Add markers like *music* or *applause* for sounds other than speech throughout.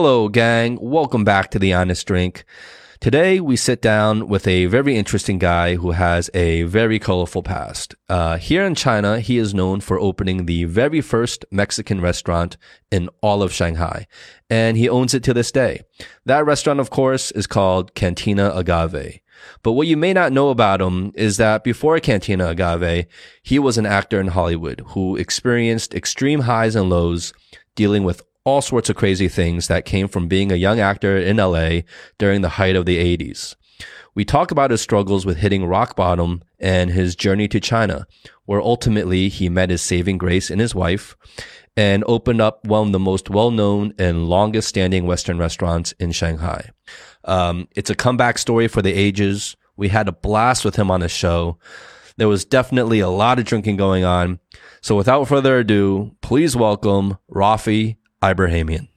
Hello, gang. Welcome back to The Honest Drink. Today, we sit down with a very interesting guy who has a very colorful past. Uh, here in China, he is known for opening the very first Mexican restaurant in all of Shanghai, and he owns it to this day. That restaurant, of course, is called Cantina Agave. But what you may not know about him is that before Cantina Agave, he was an actor in Hollywood who experienced extreme highs and lows dealing with all sorts of crazy things that came from being a young actor in LA during the height of the 80s. We talk about his struggles with hitting rock bottom and his journey to China, where ultimately he met his saving grace in his wife and opened up one of the most well-known and longest standing Western restaurants in Shanghai. Um, it's a comeback story for the ages. We had a blast with him on the show. There was definitely a lot of drinking going on. So without further ado, please welcome Raffe Ibrahamian.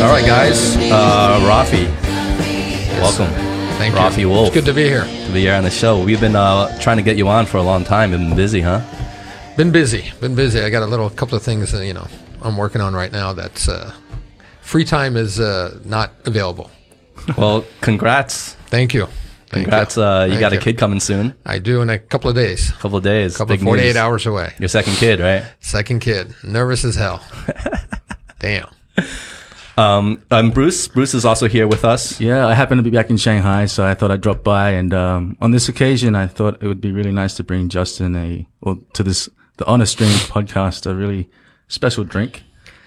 All right, guys. Uh, Raffe, welcome. Thank Raffe you. Wolf. It's good to be here. to be here on the show. We've been uh, trying to get you on for a long time. You've been busy, huh? Been busy. Been busy. I got a little couple of things that, you know I'm working on right now. That's uh, free time is uh, not available. Well, congrats. Thank you. Thank Congrats. Uh, you Thank got a kid coming soon. I do in a couple of days. A couple of days. A couple Big of 48 news. hours away. Your second kid, right? Second kid. Nervous as hell. *laughs* Damn. Um, um, Bruce. Bruce is also here with us. Yeah, I happen to be back in Shanghai, so I thought I'd drop by. And um, on this occasion, I thought it would be really nice to bring Justin a, well, to this the Honest Drink *laughs* podcast, a really special drink.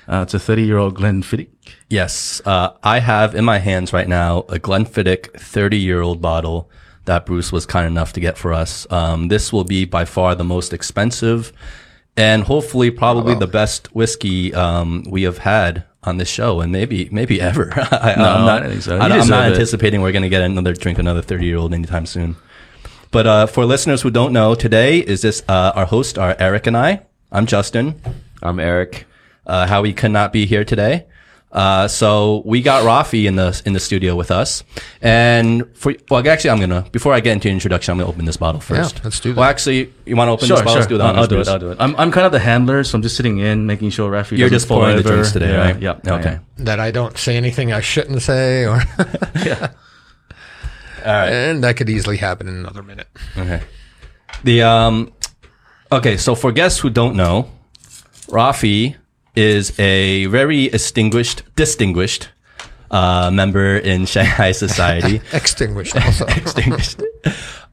Uh, it's a 30 year old Glenfiddich. Yes. Uh, I have in my hands right now a Glenfiddich 30 year old bottle that Bruce was kind enough to get for us. Um, this will be by far the most expensive and hopefully probably the best whiskey um, we have had on this show and maybe maybe ever. *laughs* I, No, I'm not, I think so. I, am not it. anticipating we're going to get another drink another 30 year old anytime soon. But uh, for listeners who don't know, today is this uh, our host are Aric and I. I'm Justin. I'm Aric. Uh, Howie could not be here today. Uh, so we got Raffe in the in the studio with us, and for well, actually, I'm gonna before I get into introduction, I'm gonna open this bottle first. Yeah, let's do that. Well, actually, you want to open this bottle? Let's do that. I'll, I'll do it. I'll do it. I'm, I'm kind of the handler, so I'm just sitting in, making sure Raffe You're doesn't just pouring the fall drinks today, yeah, right? Yeah. I Okay. am. That I don't say anything I shouldn't say, or yeah. *laughs* All right. and that could easily happen in another minute. Okay. The um. Okay, so for guests who don't know, Raffe is a very distinguished, distinguished uh, member in *laughs* Shanghai society. *laughs* Extinguished also. *laughs* extinguished.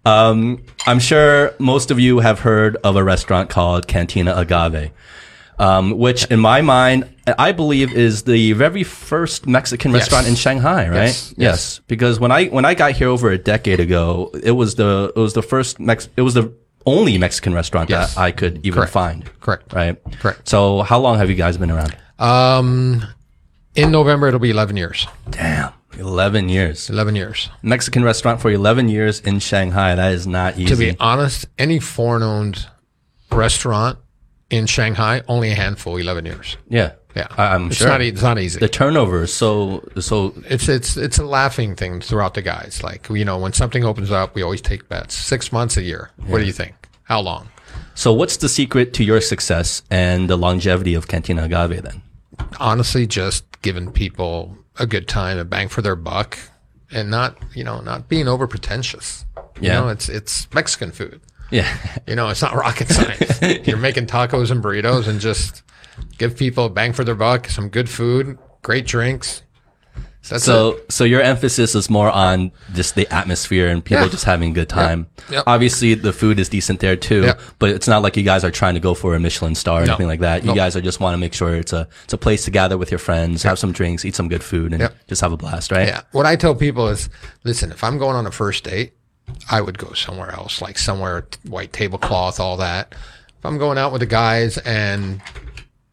Um, I'm sure most of you have heard of a restaurant called Cantina Agave, um, which in my mind, I believe is the very first Mexican Yes. restaurant in Shanghai, right? Yes, yes. Because when I, when I got here over a decade ago, it was the, it was the first Mex, it was the only Mexican restaurant Yes. that I could even Correct. find. Correct. Right? Correct. So how long have you guys been around? Um, in November it'll be 11 years. Damn. 11 years. 11 years. Mexican restaurant for 11 years in Shanghai. That is not easy. To be honest, any foreign-owned restaurant in Shanghai, only a handful, 11 years. Yeah. Yeah, I, am it's sure. Not, e- it's not easy. the turnover is so so it's it's it's a laughing thing throughout the guys. Like you know, when something opens up, we always take bets. Six months, a year. What do you think? How long? so what's the secret to your success and the longevity of Cantina Agave then Honestly, just giving people a good time, a bang for their buck, and not you know not being over pretentious. You Yeah. know, it's it's Mexican food. yeah You know, it's not rocket science. *laughs* You're making tacos and burritos and just give people a bang for their buck, some good food, great drinks. It. so so your emphasis is more on just the atmosphere and people Yeah. just having a good time Yep. obviously the food is decent there too Yep. but it's not like you guys are trying to go for a Michelin star or No. anything like that you Nope. guys are just want to make sure it's a it's a place to gather with your friends have some drinks eat some good food and just have a blast right Yeah. What I tell people is, listen, if I'm going on a first date, I would go somewhere else, like somewhere white tablecloth, all that. If I'm going out with the guys and,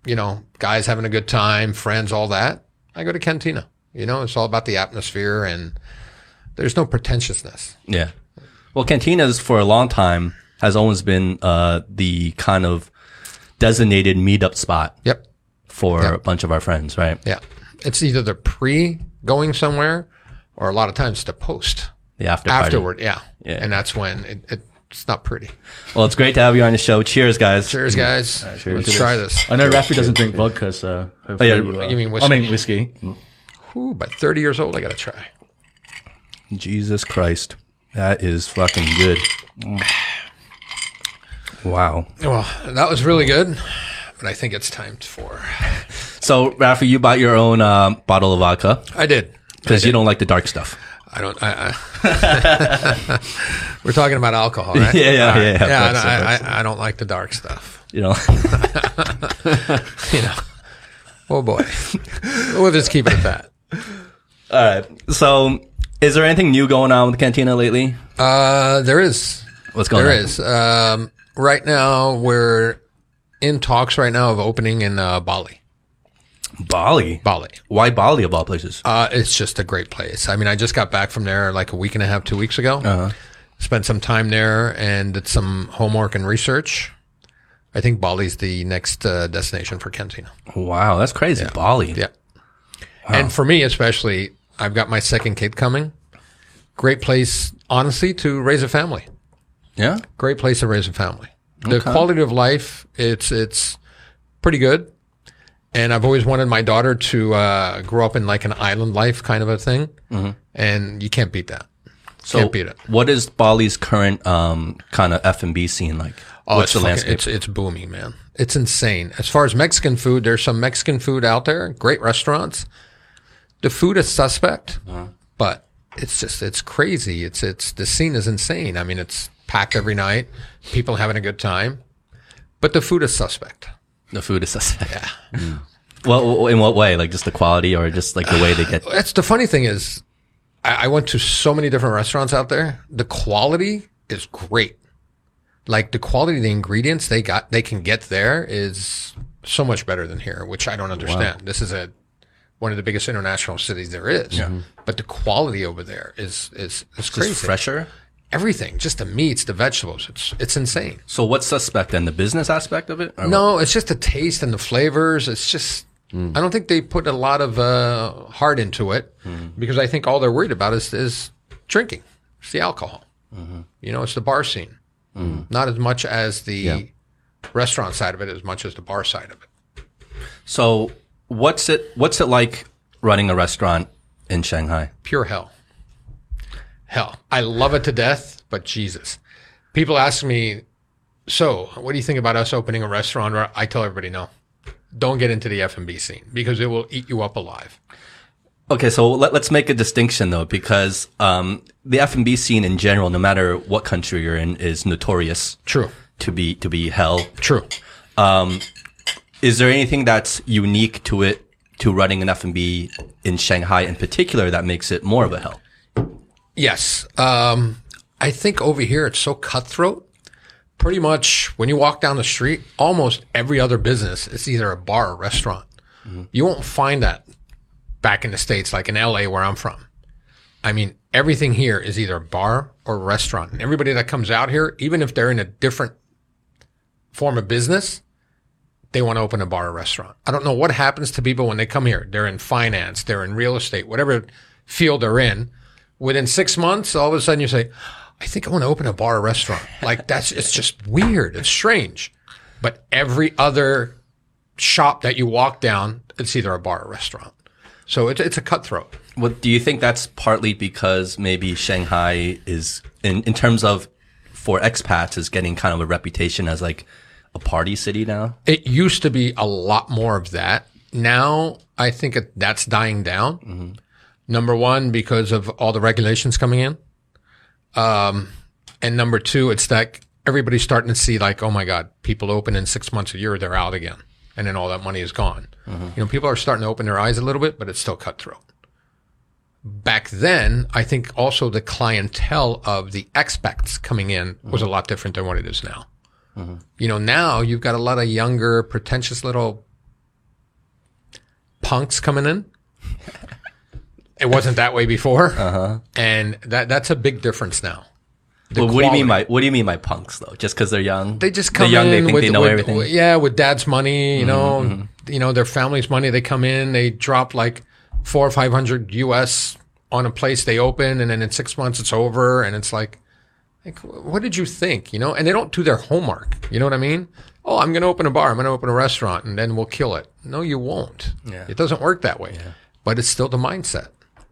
you know, guys having a good time, friends, all that, I go to Cantina. You know, it's all about the atmosphere and there's no pretentiousness. Yeah. Well, cantinas for a long time has always been uh, the kind of designated meetup spot Yep. for a bunch of our friends, right? Yeah. It's either the pre going somewhere or a lot of times the post The after party. afterward. Yeah. Yeah. And that's when it, it, it's not pretty. Well, it's great to have you on the show. Cheers, guys. Cheers, guys. Let's try this. I know Raffe doesn't drink vodka, so hopefully, yeah, uh, you mean I mean whiskey. Ooh, by 30 years old, I got to try. Jesus Christ. That is fucking good. Wow. Well, that was really good, but I think it's time for. So, Rafa, you bought your own uh, bottle of vodka I did. because you don't like the dark stuff. I don't. I, I *laughs* We're talking about alcohol, right? Yeah, yeah, right. yeah, yeah. Course, I, of I, I don't like the dark stuff. You know, *laughs* You know. Oh boy. we'll just keep it at that. all right. So, is there anything new going on with Cantina lately? Uh, there is. What's going There on? There is. Um, right now, we're in talks right now of opening in uh, Bali. Bali. Bali. Why Bali of all places? Uh, it's just a great place. I mean, I just got back from there like a week and a half, two weeks ago. Uh-huh. Spent some time there and did some homework and research. I think Bali's the next uh, destination for Cantina. Wow, that's crazy. Bali. Yeah. And for me, especially, I've got my second kid coming. Great place, honestly, to raise a family. Yeah. Great place to raise a family. The quality of life, it's it's pretty good. And I've always wanted my daughter to uh, grow up in like an island life kind of a thing. And you can't beat that. So, Can't beat it. what is Bali's current um, kind of F and B scene like? Oh, What's it's the fucking- landscape? It's it's booming, man. It's insane. As far as Mexican food, there's some Mexican food out there. Great restaurants. The food is suspect, Uh-huh. but it's just it's crazy. It's it's the scene is insane. I mean, it's packed every night. People having a good time, but the food is suspect. The food is suspect. Yeah. Mm. Well, in what way? Like just the quality, or just like the way they get? That's the funny thing is, I, I went to so many different restaurants out there. The quality is great. Like the quality of the ingredients they got, they can get there is so much better than here, which I don't understand. This is a one of the biggest international cities there is, but the quality over there is is is crazy. Just fresher. Everything, just the meats, the vegetables, it's it's insane. So what's suspect then? The business aspect of it? No, it's just the taste and the flavors. It's just, hmm. I don't think they put a lot of uh, heart into it hmm. because I think all they're worried about is, is drinking. It's the alcohol. Mm-hmm. You know, it's the bar scene. Mm-hmm. Not as much as the restaurant side of it, as much as the bar side of it. So what's it? What's it like running a restaurant in Shanghai? Pure hell. Hell. I love it to death, but Jesus. People ask me, so what do you think about us opening a restaurant? Or I tell everybody, no. Don't get into the F&B scene because it will eat you up alive. Okay, so let, us make a distinction though, because um, the F and B scene in general, no matter what country you're in, is notorious True. to be to be hell. True. Is there anything that's unique to it to running an F and B in Shanghai in particular that makes it more of a hell? Yes. Um, I think over here it's so cutthroat. Pretty much when you walk down the street, almost every other business is either a bar or restaurant. You won't find that back in the States, like in LA where I'm from. I mean, everything here is either a bar or restaurant. And everybody that comes out here, even if they're in a different form of business, they want to open a bar or restaurant. I don't know what happens to people when they come here. They're in finance, they're in real estate, whatever field they're in. Within six months, all of a sudden you say, I think I want to open a bar or restaurant. Like that's, it's just weird. It's strange. But every other shop that you walk down, it's either a bar or restaurant. So it's, it's a cutthroat. What do you think that's partly because maybe Shanghai is in in terms of for expats is getting kind of a reputation as like a party city now? It used to be a lot more of that. Now I think it, that's dying down. Mm-hmm. Number one, because of all the regulations coming in. Um, and number two, it's that everybody's starting to see like, oh my God, people open in six months, a year, they're out again. And then all that money is gone. Mm-hmm. You know, people are starting to open their eyes a little bit, but it's still cutthroat. Back then, I think also the clientele of the expats coming in was a mm-hmm. lot different than what it is now. Mm-hmm. You know, now you've got a lot of younger, pretentious little punks coming in. *laughs* it wasn't that way before. Uh-huh. And that that's a big difference now. the Well, what do you mean by what do you mean by punks though? Just because they're young? They just come young. in they think with, they know with- everything. Mm-hmm, with- yeah, with dad's money, you know, you know their family's money. They come in, they drop like four or five hundred US on a place they open, and then in six months it's over, and it's like, like what did you think, you know? And they don't do their homework. You know what I mean? Oh, I'm going to open a bar. I'm going to open a restaurant, and then we'll kill it. No, you won't. Yeah. It doesn't work that way. Yeah. But it's still the mindset.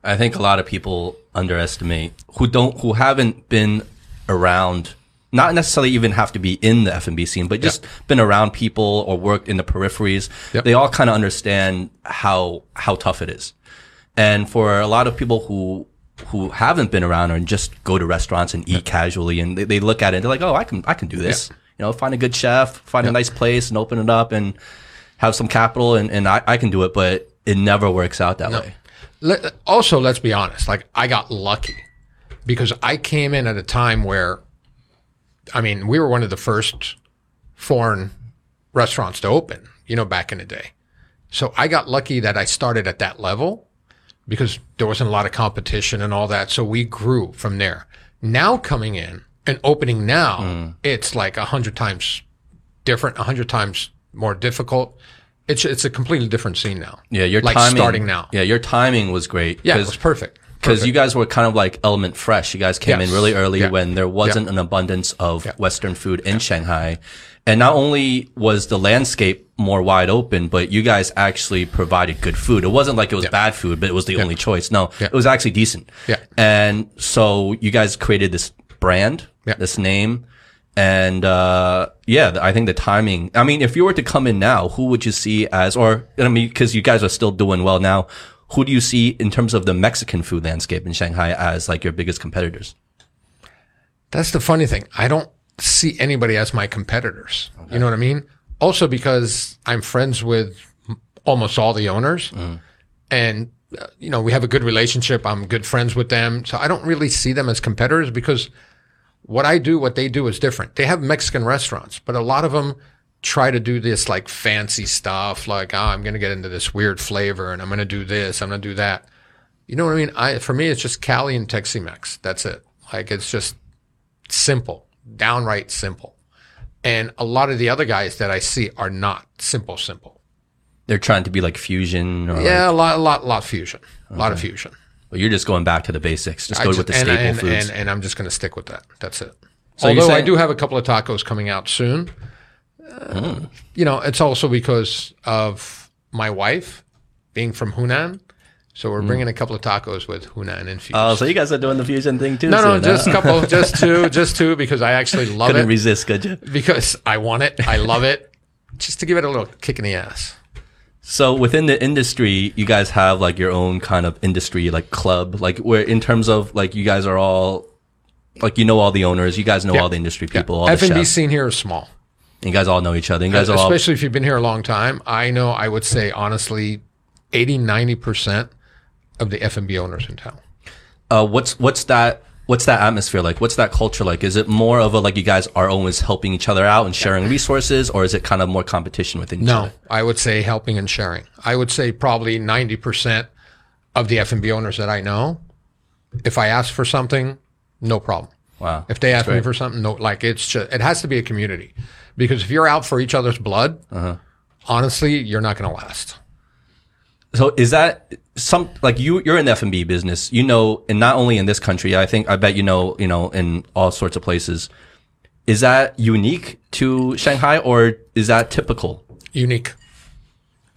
I think a lot of people underestimate who don't who haven't been around not necessarily even have to be in the F&B scene, but just been around people or worked in the peripheries. Yep. They all kind of understand how how tough it is. And for a lot of people who who haven't been around and just go to restaurants and eat casually and they, they look at it and they're like, "Oh, I can I can do this." You know, find a good chef, find a nice place and open it up and have some capital and, and I, I can do it, but it never works out that way. Let, also, let's be honest. Like I got lucky because I came in at a time where, I mean, we were one of the first foreign restaurants to open. You know, back in the day. So I got lucky that I started at that level because there wasn't a lot of competition and all that. So we grew from there. Now coming in and opening now, hmm. it's like a hundred times different, a hundred times more difficult. It's it's a completely different scene now. Yeah, your like timing, starting now. Yeah, your timing was great. Yeah, it was perfect. Because you guys were kind of like Element Fresh. You guys came Yes. in really early Yeah. when there wasn't Yeah. an abundance of Yeah. Western food in Shanghai. And not only was the landscape more wide open, but you guys actually provided good food. It wasn't like it was bad food, but it was the only choice. No, it was actually decent. Yeah. And so you guys created this brand, Yeah. this name. And, uh, yeah, I think the timing, I mean, if you were to come in now, who would you see as, or, I mean, cause you guys are still doing well now. Who do you see in terms of the Mexican food landscape in Shanghai as like your biggest competitors? That's the funny thing. I don't see anybody as my competitors. You know what I mean? Also because I'm friends with almost all the owners and uh, you know, we have a good relationship. I'm good friends with them. So I don't really see them as competitors because what I do, what they do is different. They have Mexican restaurants, but a lot of them try to do this like fancy stuff, like, oh, I'm going to get into this weird flavor and I'm going to do this, I'm going to do that. You know what I mean? I, for me, it's just Cali and Tex-Mex. That's it. Like, it's just simple, downright simple. And a lot of the other guys that I see are not simple, simple. They're trying to be like fusion or Yeah, a lot, a lot, lot fusion, a lot of fusion. But you're just going back to the basics. Just I go just- with the and, staple and, foods. And, and I'm just going to stick with that. That's it. So Although I do have a couple of tacos coming out soon. Uh, You know, it's also because of my wife being from Hunan. So we're bringing a couple of tacos with Hunan infused. oh, so you guys are doing the fusion thing too? no, no, soon, just huh? a couple, *laughs* just two, just two, because I actually love couldn't it. resist, could you? because I want it. I love it. Just to give it a little kick in the ass. So within the industry, you guys have like your own kind of industry like club, like where in terms of like you guys are all like you know all the owners, you guys know all the industry people, all the F and B scene here is small. You guys all know each other. You guys are all especially if you've been here a long time. I know, I would say honestly, 80, 90% of the F&B owners in town. uh, what's what's that what's that atmosphere like? What's that culture like? Is it more of a like you guys are always helping each other out and sharing resources, or is it kind of more competition within each No, other? I would say helping and sharing. I would say probably 90% of the F&B owners that I know, if I ask for something, no problem. Wow. If they ask me for something, no, like it's just, it has to be a community because if you're out for each other's blood, Uh-huh. honestly, you're not going to last. So is that some like you you're in the F and B business, you know, and not only in this country, I think I bet you know, you know, in all sorts of places. Is that unique to Shanghai or is that typical? Unique.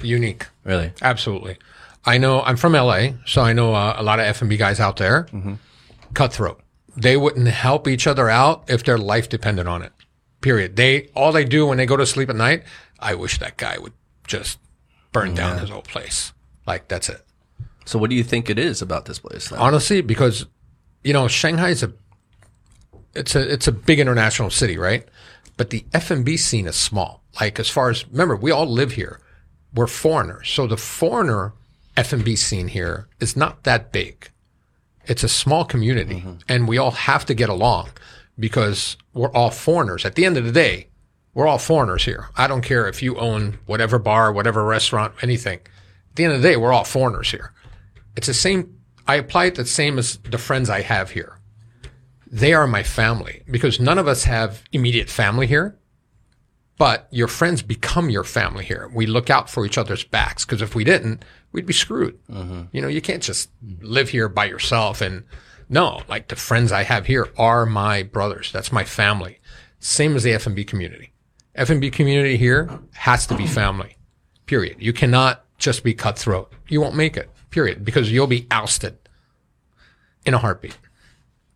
Unique. Really? Absolutely. I know I'm from LA, so I know uh, a lot of F&B guys out there. Cutthroat. They wouldn't help each other out if their life depended on it. Period. They all they do when they go to sleep at night, I wish that guy would just burn down his whole place. Like that's it. So what do you think it is about this place? then? Honestly, because you know, Shanghai is a it's a it's a big international city, right? But the F&B scene is small. Like as far as remember, we all live here. We're foreigners. So the foreigner F&B scene here is not that big. It's a small community mm-hmm. and we all have to get along because we're all foreigners. At the end of the day, we're all foreigners here. I don't care if you own whatever bar, whatever restaurant, anything. At the end of the day, we're all foreigners here. It's the same. I apply it the same as the friends I have here. they are my family because none of us have immediate family here. But your friends become your family here. We look out for each other's backs because if we didn't, we'd be screwed. Mm-hmm. You know, you can't just live here by yourself. And no, like the friends I have here are my brothers. That's my family. Same as the F&B community. F&B community here has to be family. Period. You cannot just be cutthroat. You won't make it. Period. Because you'll be ousted in a heartbeat.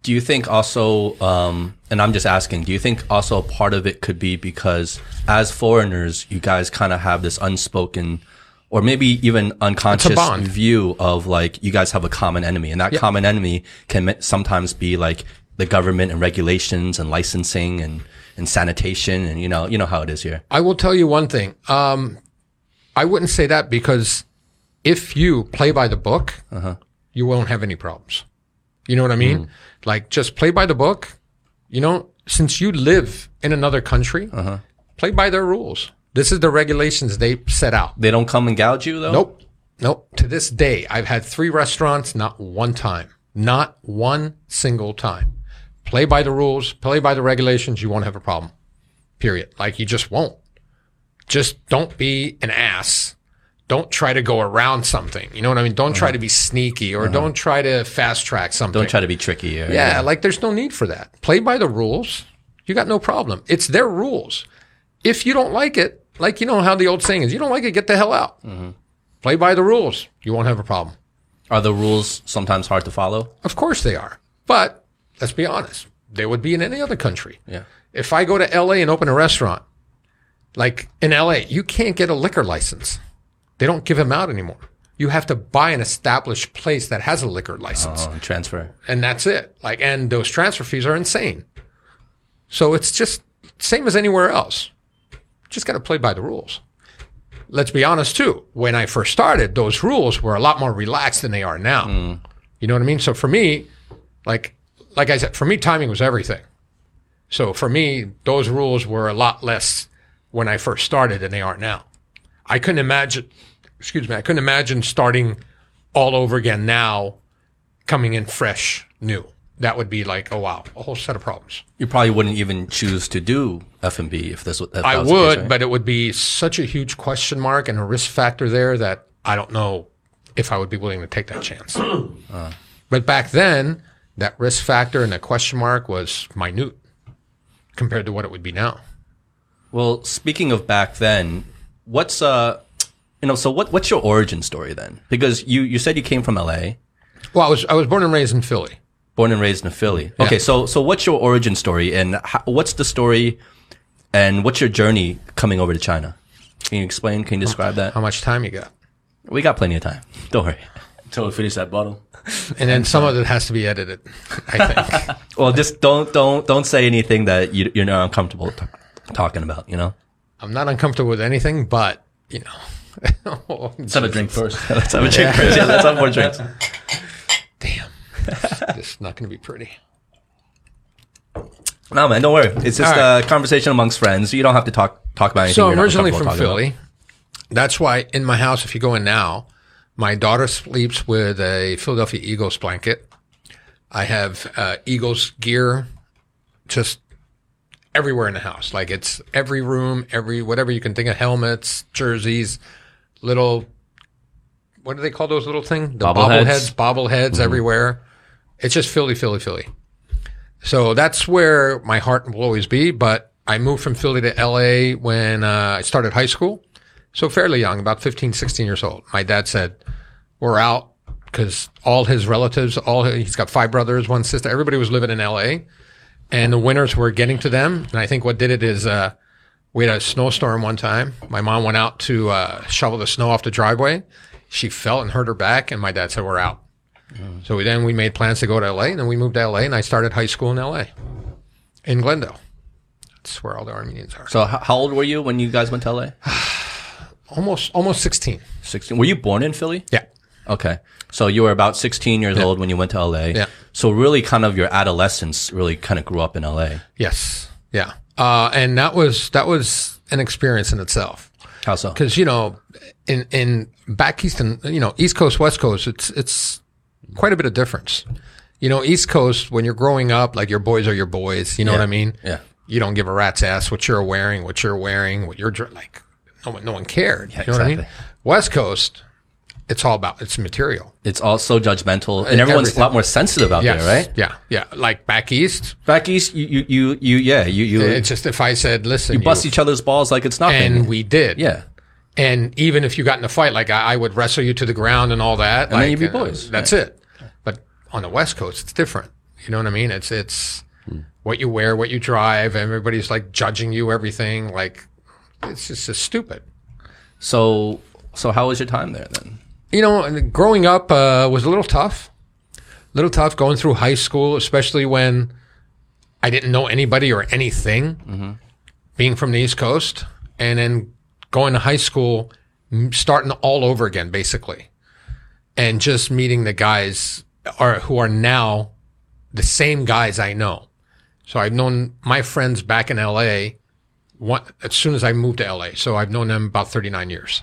Do you think also, um, and I'm just asking, do you think also part of it could be because as foreigners, you guys kind of have this unspoken or maybe even unconscious view of like you guys have a common enemy and that common enemy can sometimes be like the government and regulations and licensing and, and sanitation and you know, you know how it is here. I will tell you one thing. Um, I wouldn't say that because if you play by the book, uh-huh. you won't have any problems. You know what I mean? Mm. Like just play by the book. You know, since you live in another country, uh-huh. play by their rules. This is the regulations they set out. They don't come and gouge you though? Nope. Nope. To this day, I've had three restaurants, not one time. Not one single time. Play by the rules, play by the regulations, you won't have a problem. Period. Like you just won't. Just don't be an ass. Don't try to go around something. You know what I mean? Don't try uh-huh. to be sneaky or uh-huh. don't try to fast track something. Don't try to be tricky. Or, Yeah, like there's no need for that. Play by the rules. You got no problem. It's their rules. If you don't like it, like you know how the old saying is, you don't like it, get the hell out. Mm-hmm. Play by the rules. You won't have a problem. Are the rules sometimes hard to follow? Of course they are. But let's be honest. They would be in any other country. Yeah. If I go to LA and open a restaurant, like in LA, you can't get a liquor license. They don't give them out anymore. You have to buy an established place that has a liquor license. Oh, transfer. and that's it. Like, and those transfer fees are insane. So it's just same as anywhere else. Just got to play by the rules. Let's be honest too. When I first started, those rules were a lot more relaxed than they are now. Hmm. You know what I mean? So for me, like, like I said, for me, timing was everything. So for me, those rules were a lot less when I first started than they are now. I couldn't imagine, excuse me, I couldn't imagine starting all over again now coming in fresh, new. That would be like, oh wow, a whole set of problems. You probably wouldn't even choose to do F and B if this. If that I the case, would, right? but it would be such a huge question mark and a risk factor there that I don't know if I would be willing to take that chance. *clears throat* Uh. But back then, that risk factor and that question mark was minute compared to what it would be now. Well, speaking of back then, what's uh, you know, so what what's your origin story then? Because you you said you came from L.A., Well, I was I was born and raised in Philly. born and raised in Philly. Okay, so so what's your origin story and how, what's the story, and what's your journey coming over to China? Can you explain? Can you describe that? How much time you got? We got plenty of time. *laughs* Don't worry. Until we finish that bottle. And then some of it has to be edited. I think. *laughs* Well, just don't don't don't say anything that you, you're not uncomfortable t- talking about. You know. I'm not uncomfortable with anything, but you know. *laughs* Let's have a drink *laughs* first. Let's have a drink. first. Yeah, let's have more *laughs* drinks. Damn. this is not going to be pretty. No, man, don't worry. It's just All right. a conversation amongst friends. You don't have to talk talk about anything. So I'm originally from comfortable talking Philly. That's why in my house, if you go in now, my daughter sleeps with a Philadelphia Eagles blanket. I have uh, Eagles gear just everywhere in the house. Like it's every room, every whatever you can think of, helmets, jerseys, little. What do they call those little things? The Bobbleheads? bobbleheads, bobbleheads everywhere. It's just Philly, Philly, Philly. So that's where my heart will always be. But I moved from Philly to LA when uh, I started high school. So fairly young, about 15, 16 years old. My dad said, we're out because all his relatives, all he's got five brothers, one sister, everybody was living in LA and the winters were getting to them. And I think what did it is, uh, we had a snowstorm one time. My mom went out to, uh, shovel the snow off the driveway. She fell and hurt her back and my dad said, we're out. So we, then we made plans to go to LA and then we moved to LA and I started high school in LA in Glendale. That's where all the Armenians are. So, how old were you when you guys went to LA? *sighs* Almost, almost 16. 16. Were you born in Philly? Yeah. Okay. So you were about 16 years old when you went to LA. Yeah. So really kind of your adolescence really kind of grew up in LA. Yes. Yeah. Uh, and that was, that was an experience in itself. How so? Cause, you know, in, in back east and, you know, East Coast, West Coast, it's, it's quite a bit of difference. You know, East Coast, when you're growing up, like your boys are your boys. You know Yeah. what I mean? Yeah. You don't give a rat's ass what you're wearing, what you're wearing, what you're like. No one, no one cared. you know what I mean? exactly. West Coast, it's all about it's material. It's all so judgmental, and everyone's Everything. a lot more sensitive out Yes. there, right? Yeah. Yeah. Like back east, Back east, you, you, you, you yeah, you, you, it's just if I said, listen, you bust each other's balls like it's nothing. and we did. yeah. And even if you got in a fight, like I, I would wrestle you to the ground and all that. then like, you'd be uh, boys. that's it. But on the West Coast, it's different. You know what I mean? It's it's what you wear, what you drive. Everybody's like judging you, everything. Like it's just, just stupid. So, so how was your time there then? You know, growing up uh, was a little tough. A little tough going through high school, especially when I didn't know anybody or anything. Being from the East Coast, and then going to high school, starting all over again, basically, and just meeting the guys are who are now the same guys I know. So I've known my friends back in LA one, as soon as I moved to LA. So I've known them about 39 years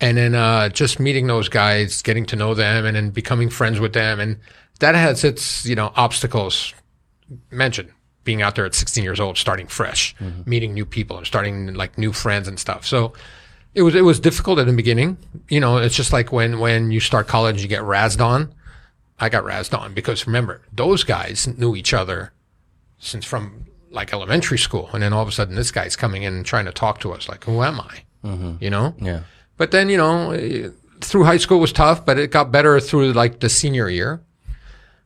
and then uh, just meeting those guys, getting to know them, and then becoming friends with them, and that has its you know obstacles. Mentioned being out there at 16 years old, starting fresh, meeting new people, and starting like new friends and stuff. So it was it was difficult at the beginning. You know, it's just like when when you start college, you get razzed on. I got razzed on because remember those guys knew each other since from like elementary school, and then all of a sudden this guy's coming in and trying to talk to us like, who am I? You know. Yeah. But then, you know, through high school was tough, but it got better through like the senior year.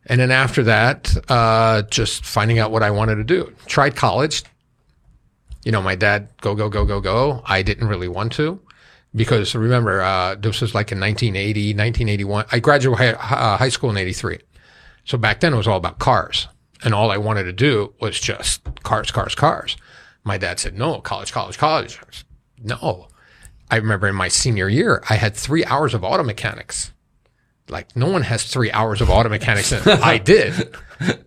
And then after that, uh, just finding out what I wanted to do. Tried college. You know, my dad, go, go, go, go, go. I didn't really want to because remember, uh, this was like in 1980, 1981. I graduated uh, high school in 83. So back then it was all about cars. And all I wanted to do was just cars, cars, cars. My dad said, no, college, college, college. No. I remember in my senior year, I had three hours of auto mechanics. Like no one has three hours of auto mechanics. And *laughs* I did.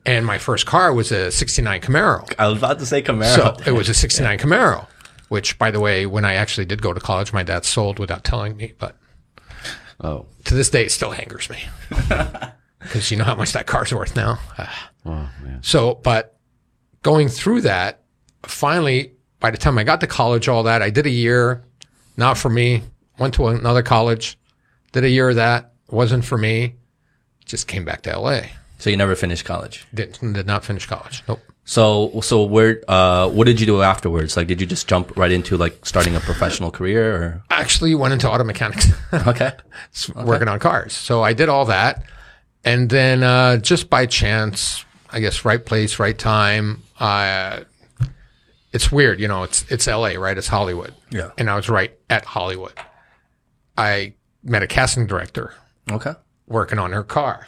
And my first car was a 69 Camaro. I was about to say Camaro. So it was a 69 Camaro, which by the way, when I actually did go to college, my dad sold without telling me, but Oh, to this day, it still angers me *laughs* because you know how much that car's worth now. *sighs* oh man. So, but going through that, finally, by the time I got to college, all that, I did a year, not for me, went to another college, did a year of that, wasn't for me, just came back to LA. so you never finished college. Did, did not finish college. Nope. So, so where, uh, what did you do afterwards? Like, did you just jump right into like starting a professional career or? Actually went into auto mechanics, *laughs* Okay. working on cars. So I did all that. And then, uh, just by chance, I guess, right place, right time, uh, it's weird, you know, it's, it's LA, right? It's Hollywood. Yeah. And I was right at Hollywood. I met a casting director Okay. working on her car.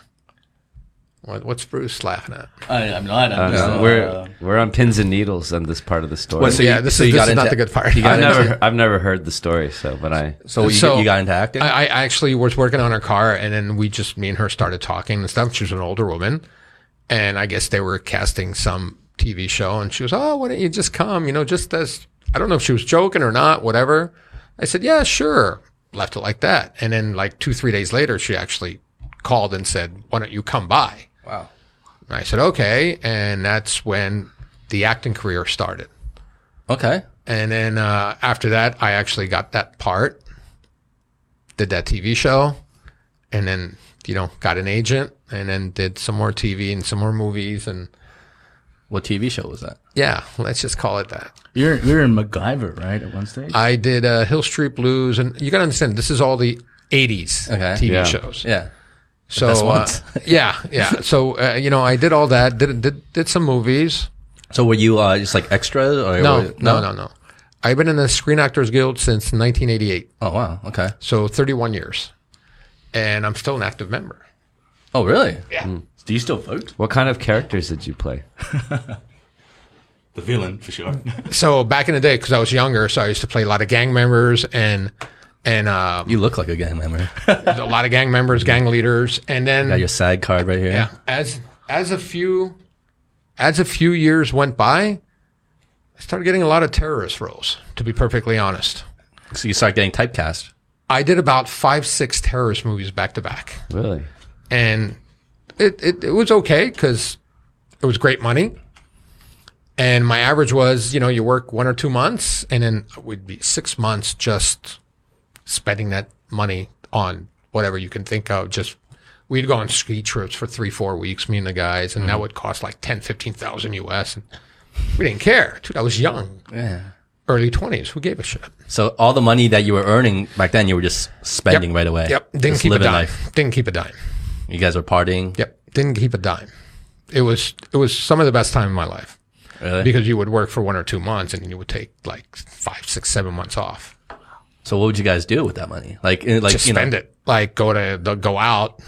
What, what's Bruce laughing at? I, I'm not. I'm Uh, just, uh, we're we're on pins and needles on this part of the story. Well, so yeah, you- this so is, you this got is not the good part. you I've into- never I've never heard the story, so but I So you, So- you got into acting? I, I actually was working on her car, and then we just me and her started talking and stuff. She was an older woman, and I guess they were casting some TV show, and she was, "Oh, why don't you just come? You know, just as I don't know if she was joking or not, whatever." I said, "Yeah, sure." Left it like that, and then like two, three days later, she actually called and said, "Why don't you come by?" wow. And I said, "Okay," and that's when the acting career started. Okay. And then uh, after that, I actually got that part, did that TV show, and then you know got an agent, and then did some more TV and some more movies, and What TV show was that? yeah, let's just call it that. you're you're in MacGyver, right? At one stage. I did uh, Hill Street Blues, and you got to understand this is all the '80s Okay. TV Yeah. shows. Yeah. So best uh, *laughs* yeah, yeah. So uh, you know, I did all that. Did did did some movies. So were you uh, just like extra? Or No, were- no, no, no. I've been in the Screen Actors Guild since 1988, Oh wow. Okay. so 31 years, and I'm still an active member. Oh really? Do you still vote? what kind of characters did you play? *laughs* The villain, for sure. *laughs* So back in the day, because I was younger, so I used to play a lot of gang members and and um, You look like a gang member. *laughs* a lot of gang members, gang leaders, and then Got your SAG card right here. yeah, as as a few as a few years went by, I started getting a lot of terrorist roles. To be perfectly honest, So you start getting typecast. I did about five six terrorist movies back to back, Really? and it, it, it was okay because it was great money. And my average was, you know, you work one or two months and then it would be six months just spending that money on whatever you can think of. Just we'd go on ski trips for three, four weeks, me and the guys, and that mm-hmm. would cost like 10, 15,000 US. And we didn't care. Dude, I was young, Yeah. early 20s. Who gave a shit? So all the money that you were earning back then, you were just spending right away. Yep. Didn't Just keep a dime. life. Didn't keep a dime. You guys were partying. Yep. Didn't keep a dime. It was, it was some of the best time in my life. Really? because you would work for one or two months and you would take like five, six, seven months off. so what would you guys do with that money? Like, like Just you spend know, it. Like go to the, go out,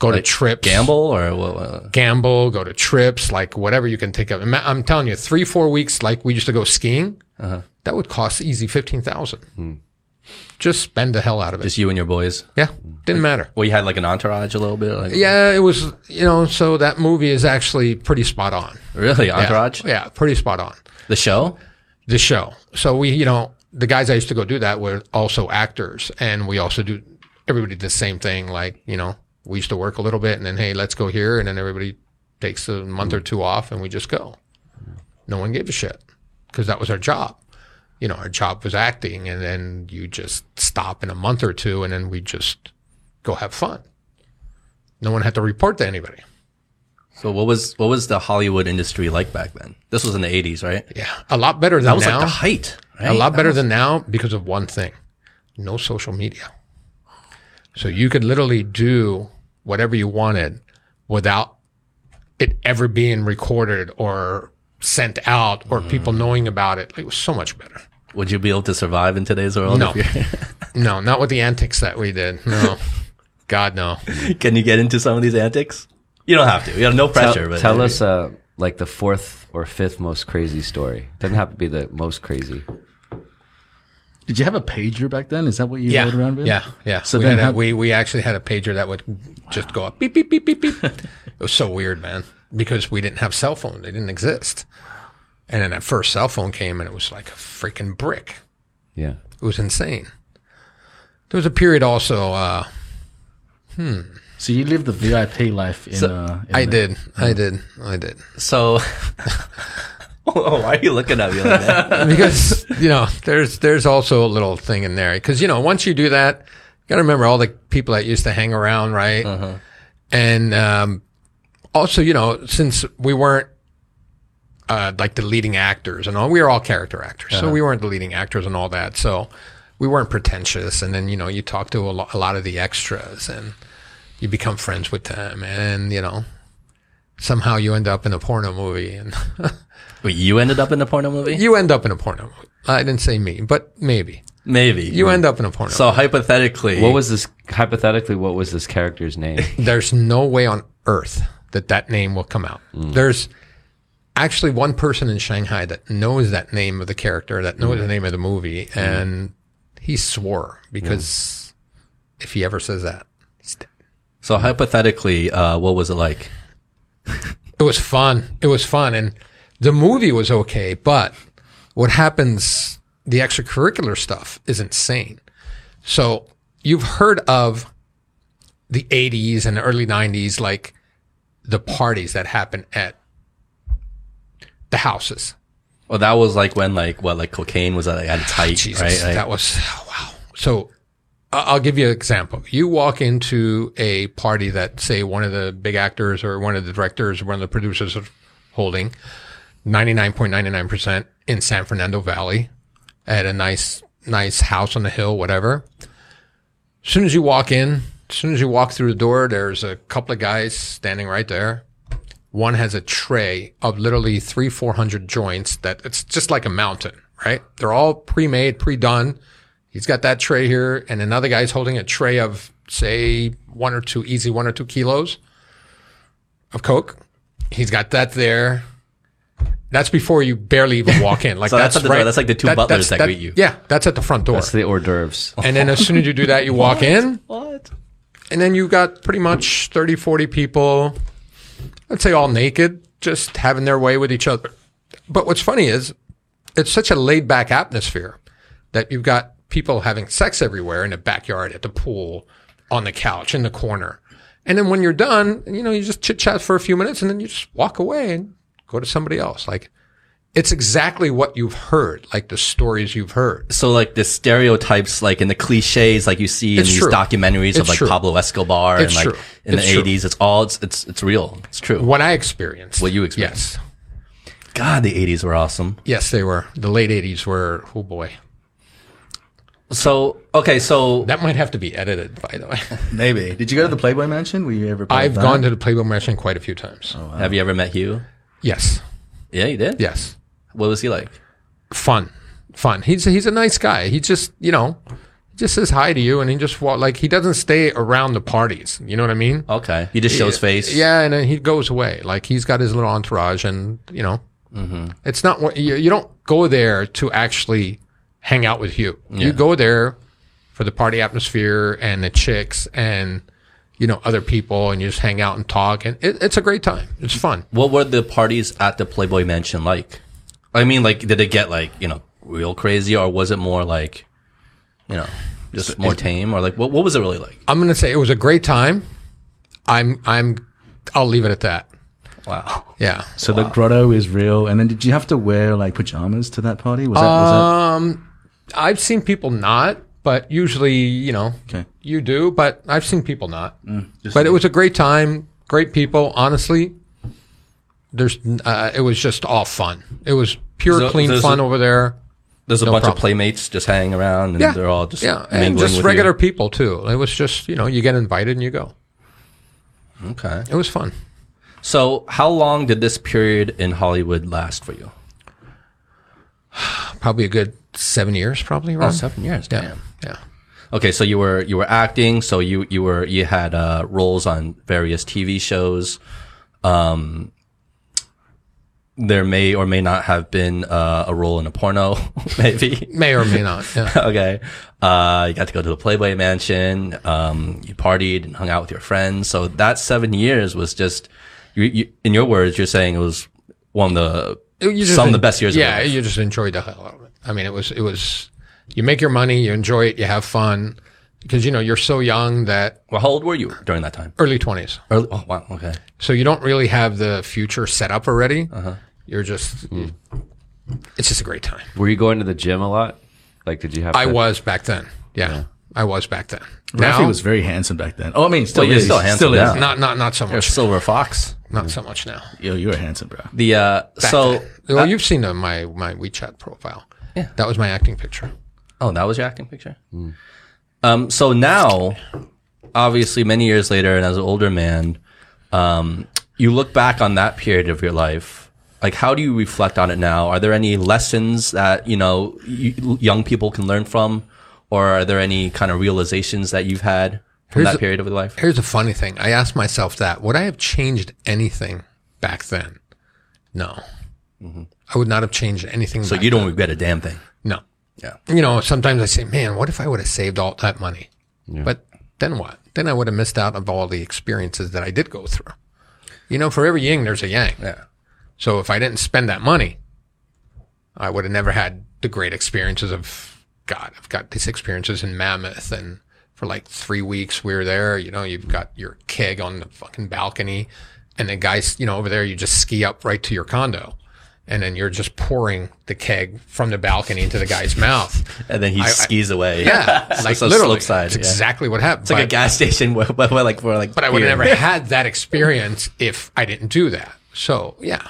go to trips, gamble or what? Gamble, go to trips, like whatever you can take of. Ima- I'm telling you, three, four weeks, like we used to go skiing, Uh-huh. that would cost easy fifteen thousand. Just spend the hell out of it. Just you and your boys. yeah, didn't matter. Well, you had like an entourage a little bit. Like, Yeah, it was. You know, so that movie is actually pretty spot on. Really, Yeah. entourage. yeah pretty spot on. The show. the show. So we, you know, the guys I used to go do that were also actors, and we also do everybody did the same thing. Like, you know, we used to work a little bit, and then hey, let's go here, and then everybody takes a month or two off, and we just go. No one gave a shit because that was our job. You know, our job was acting, and then you just stop in a month or two, and then we just go have fun. No one had to report to anybody. So what was what was the Hollywood industry like back then? This was in the eighties, right? Yeah, a lot better than now. That was now. like the height. Right? a lot That better was- than now because of one thing no social media so you could literally do whatever you wanted without it ever being recorded or sent out or people Mm. knowing about it it was so much better Would you be able to survive in today's world? No. *laughs* no not with the antics that we did no god no *laughs* Can you get into some of these antics? You don't have to. You have no Tell, pressure. but tell us, uh, like the fourth or fifth most crazy story. Doesn't have to be the most crazy. Did you have a pager back then? Is that what you yeah rode around with? yeah yeah So we, then had a, we we actually had a pager that would just go up beep beep beep beep beep *laughs* it was so weird man because we didn't have cell phone they didn't exist and then that first cell phone came and it was like a freaking brick Yeah. It was insane. There was a period also. Uh, hmm. So you lived the VIP life in. uh, in I the- did, I did, I did, So, *laughs* oh, why are you looking at me like that? *laughs* because you know there's there's also a little thing in there because you know once you do that, you got to remember all the people that used to hang around, right? And um, also, you know, since we weren't uh, like the leading actors and all, we were all character actors, so we weren't the leading actors and all that. So we weren't pretentious. And then you know, you talk to a, lo- a lot of the extras and you become friends with them, and you know, somehow you end up in a porno movie, and *laughs* Wait, you ended up in a porno movie? you end up in a porno movie. I didn't say me, but maybe Maybe you end up in a porno. So hypothetically, What was this, hypothetically, what was this character's name? *laughs* there's no way on earth that that name will come out. There's actually one person in Shanghai that knows that name of the character, that knows the name of the movie, and he swore because if he ever says that, he's dead. so hypothetically, uh, what was it like? it was fun. It was fun, and the movie was okay. But what happens? The extracurricular stuff is insane. So you've heard of the '80s and early '90s, like the parties that happen at the houses. Well, that was like when like what like cocaine was at, at its height, *sighs* Jesus, right? Like, that was oh, wow. So I'll give you an example. You walk into a party that, say, one of the big actors or one of the directors or one of the producers are holding, ninety nine point ninety nine percent in San Fernando Valley, at a nice nice house on the hill, whatever. As soon as you walk in, as soon as you walk through the door, there's a couple of guys standing right there. One has a tray of literally three, four hundred joints that it's just like a mountain, right? They're all pre-made, pre-done. He's got that tray here, and another guy's holding a tray of say one or two, easy one or two kilos of coke. He's got that there. That's before you barely even walk in. Like *laughs* So that's that's, at the door. right. That's like the two butlers that greet you. Yeah, that's at the front door. That's the hors d'oeuvres. and then as soon as you do that, you walk *laughs* in, what? And then you got pretty much 30, 40 people, let's say all naked, just having their way with each other. But what's funny is it's such a laid back atmosphere that you've got people having sex everywhere in the backyard, at the pool, on the couch, in the corner. And then when you're done, you know, you just chit chat for a few minutes and then you just walk away and go to somebody else. Like it's exactly what you've heard, like the stories you've heard. So like the stereotypes, like in the cliches, like you see in It's these true. documentaries of like true. Pablo Escobar It's and like true. in It's the eighties, it's all it's, it's it's real. It's true. What I experienced. What you experienced. Yes. God, the eighties were awesome. Yes, they were. The late 80s were, oh boy. So okay, so That might have to be edited, by the way. *laughs* Maybe. Did you go to the Playboy Mansion? Were you ever? I've that? gone to the Playboy Mansion quite a few times. Oh, have you ever met Hugh? Yes. Yeah, you did. Yes. What was he like? Fun. Fun. He's he's a nice guy. He just, you know, he just says hi to you and he just walk like he doesn't stay around the parties. You know what I mean? Okay, he just shows face. Yeah, and then he goes away. Like he's got his little entourage, and you know, Mm-hmm. it's not what you, you don't go there to actually hang out with you. You go there for the party atmosphere and the chicks and you know other people, and you just hang out and talk, and it, it's a great time. It's fun. What were the parties at the Playboy Mansion like? I mean, like, did it get like you know real crazy, or was it more like, you know, just more tame, or like what what was it really like? I'm gonna say it was a great time. I'm I'm I'll leave it at that. Wow. Yeah. So the grotto is real. And then did you have to wear like pajamas to that party? Was that? Was Um, I've seen people not, but usually you know Okay. you do. But I've seen people not. just but it was a great time, great people. Honestly, there's uh, it was just all fun. It was pure So clean fun a- over there. There's a No bunch of playmates just hanging around, and Yeah, they're all just yeah, and just regular people too. It was just you know you get invited and you go. Okay. It was fun. So, how long did this period in Hollywood last for you? *sighs* Probably a good seven years, probably Oh, around. seven years. yeah, Damn. yeah. Okay, so you were you were acting, so you you were you had uh, roles on various TV shows. Um, there may or may not have been uh, a role in a porno, *laughs* maybe. May or may not. Yeah. *laughs* okay, uh, you got to go to the Playboy Mansion. Um, you partied and hung out with your friends. So that seven years was just, you, you, in your words, you're saying it was one of the some of the best years. of Yeah, life. you just enjoyed the hell out of it. I mean, it was it was. You make your money, you enjoy it, you have fun, because you know you're so young that Well, how old were you during that time? early twenties. Early, oh wow, okay. So you don't really have the future set up already. Uh-huh. You're just. Hmm. It's just a great time. Were you going to the gym a lot? Like, did you have? I to- was back then. Yeah, I was back then. Raffe Now, was very handsome back then. Oh, I mean, still Well, you're is. still handsome Still now. not not not so much. You're a silver fox. Not so much now. Yo, you were handsome, bro. The uh, Back so then. well, you've seen uh, my my WeChat profile. Yeah. that was my acting picture. Oh, that was your acting picture. Um, so now, obviously, many years later, and as an older man, um, you look back on that period of your life. Like, how do you reflect on it now? Are there any lessons that you know young people can learn from, or are there any kind of realizations that you've had from Here's that period of your life? Here's the funny thing. I asked myself that. Would I have changed anything back then? No. Mm-hmm. I would not have changed anything. So you don't then. regret a damn thing. No. Yeah. You know, sometimes I say, man, what if I would have saved all that money? But then what? Then I would have missed out of all the experiences that I did go through. You know, for every yin, there's a yang. Yeah. So if I didn't spend that money, I would have never had the great experiences of God. I've got these experiences in Mammoth and for like three weeks we were there. You know, you've got your keg on the fucking balcony and the guys, you know, over there, you just ski up right to your condo and then you're just pouring the keg from the balcony into the guy's mouth. And then he I- I- skis away. Yeah. *laughs* So like a literally. side. It's yeah. exactly what happened. It's like a gas station where, where, where like, where like. but I would have never had that experience if I didn't do that. So yeah.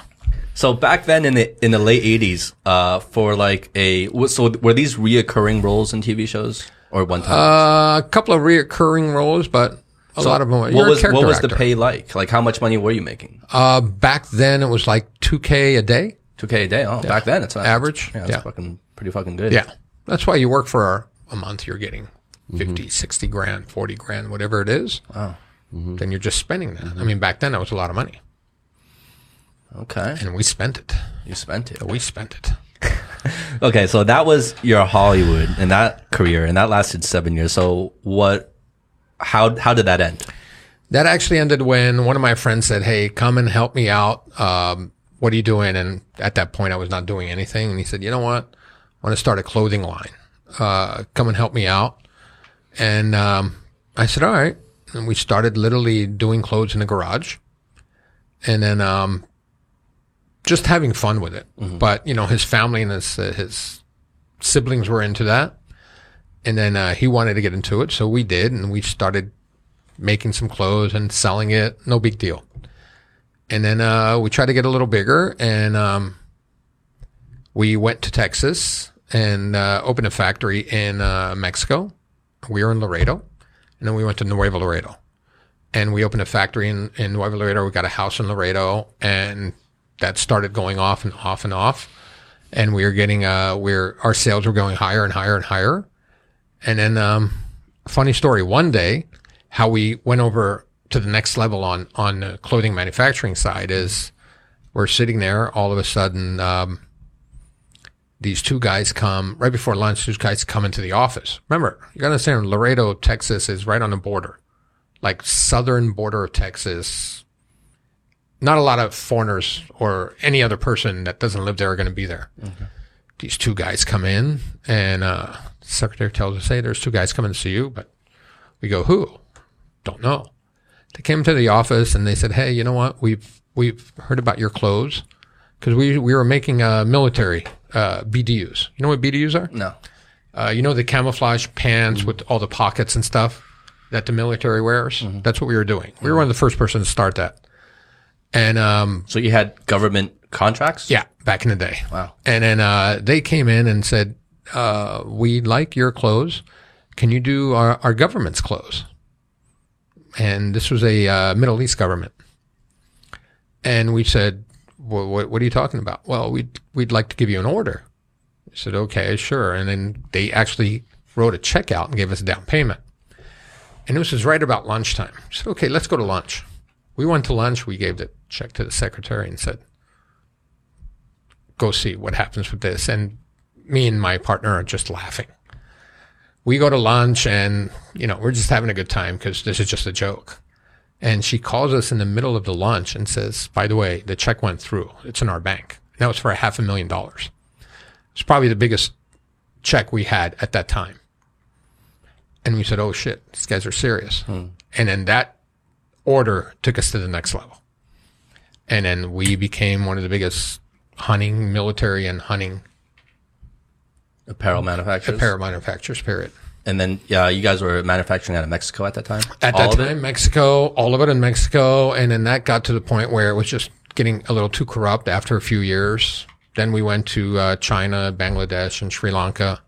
So back then in the in the late eighties, uh, for like a so were these reoccurring roles in TV shows or one time? Uh, a couple of reoccurring roles, but a lot of them. what was what was the actor. pay like? Like how much money were you making? Uh, back then it was like two k a day. Two k a day. Oh, back then it's not Average? Yeah, it's Yeah. fucking pretty fucking good. Yeah, that's why you work for a month. You're getting 50, 60 grand, forty grand, whatever it is. Wow. Then you're just spending that. I mean, back then that was a lot of money, Okay. and we spent it. You spent it. We spent it. *laughs* Okay, so that was your Hollywood and that career, and that lasted seven years. So what? How how did that end? That actually ended when one of my friends said, "Hey, come and help me out. Um, what are you doing?" And at that point, I was not doing anything. And he said, "You know what? I want to start a clothing line. Uh, come and help me out." And um, I said, "All right." and we started literally doing clothes in the garage, and then um, just having fun with it. But you know, his family and his uh, his siblings were into that, and then uh, he wanted to get into it, so we did, and we started making some clothes and selling it. No big deal. And then uh, we tried to get a little bigger, and um, we went to Texas and uh, opened a factory in uh, Mexico. We were in Laredo, and then we went to Nuevo Laredo, and we opened a factory in, in Nuevo Laredo. We got a house in Laredo, and that started going off and off and off, and we were getting uh, we're our sales were going higher and higher and higher, and then um, funny story. One day, how we went over to the next level on on the clothing manufacturing side is we're sitting there. All of a sudden, um, these two guys come right before lunch. These guys come into the office. Remember, you got to understand, Laredo, Texas, is right on the border, like southern border of Texas. Not a lot of foreigners or any other person that doesn't live there are going to be there. These two guys come in, and uh, secretary tells us, "Hey, there's two guys coming to see you." But we go, "Who?" Don't know. They came to the office and they said, "Hey, you know what? We've we've heard about your clothes because we we were making uh, military uh, BDUs. You know what BDUs are? No. Uh, you know the camouflage pants with all the pockets and stuff that the military wears. That's what we were doing. We were one of the first person to start that. And um, So you had government contracts? yeah, back in the day. Wow. And then uh, they came in and said, uh, "We like your clothes. Can you do our, our government's clothes?" And this was a uh, Middle East government. And we said, what, what, "What are you talking about?" Well, we'd we'd like to give you an order. I said, "Okay, sure." And then they actually wrote a check out and gave us a down payment. And this was right about lunchtime. I said, "Okay, let's go to lunch." We went to lunch. We gave the check to the secretary and said, go see what happens with this. And me and my partner are just laughing. We go to lunch and, you know, we're just having a good time because this is just a joke. And she calls us in the middle of the lunch and says, by the way, the check went through. It's in our bank. That was for a half a million dollars. It's probably the biggest check we had at that time. And we said, oh shit, these guys are serious. Hmm. And then that order took us to the next level. And then we became one of the biggest hunting, military, and hunting Apparel manufacturers? apparel manufacturers, period. And then, yeah, you guys were manufacturing out of Mexico at that time? At All that time, Mexico, all of it in Mexico. And then that got to the point where it was just getting a little too corrupt after a few years. Then we went to uh, China, Bangladesh, and Sri Lanka.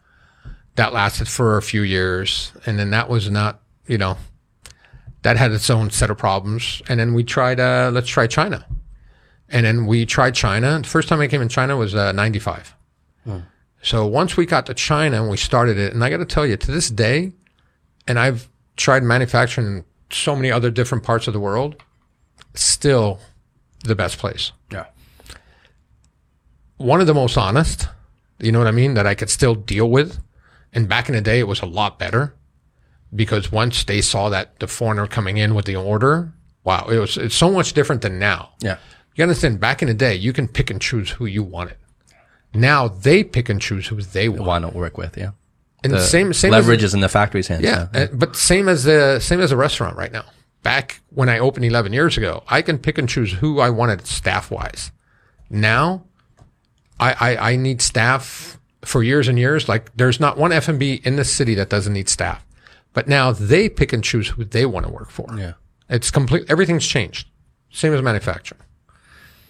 That lasted for a few years. And then that was not, you know, that had its own set of problems. And then we tried, uh, let's try China. And then we tried China. The first time I came in China was uh, 95. So once we got to China and we started it, and I got to tell you, to this day, and I've tried manufacturing in so many other different parts of the world, still the best place. Yeah. One of the most honest, you know what I mean, that I could still deal with. And back in the day, it was a lot better because once they saw that the foreigner coming in with the order, wow, it was it's so much different than now. Yeah. You understand? Back in the day, you can pick and choose who you wanted. Now they pick and choose who they want. Want to work with, yeah. And The same same leverage is in the factory's hands. yeah, uh, but same as the same as a restaurant right now. Back when I opened 11 years ago, I can pick and choose who I wanted staff wise. Now, I, I I need staff for years and years. Like there's not one F&B in the city that doesn't need staff. But now they pick and choose who they want to work for. Yeah. It's complete. Everything's changed. Same as manufacturing.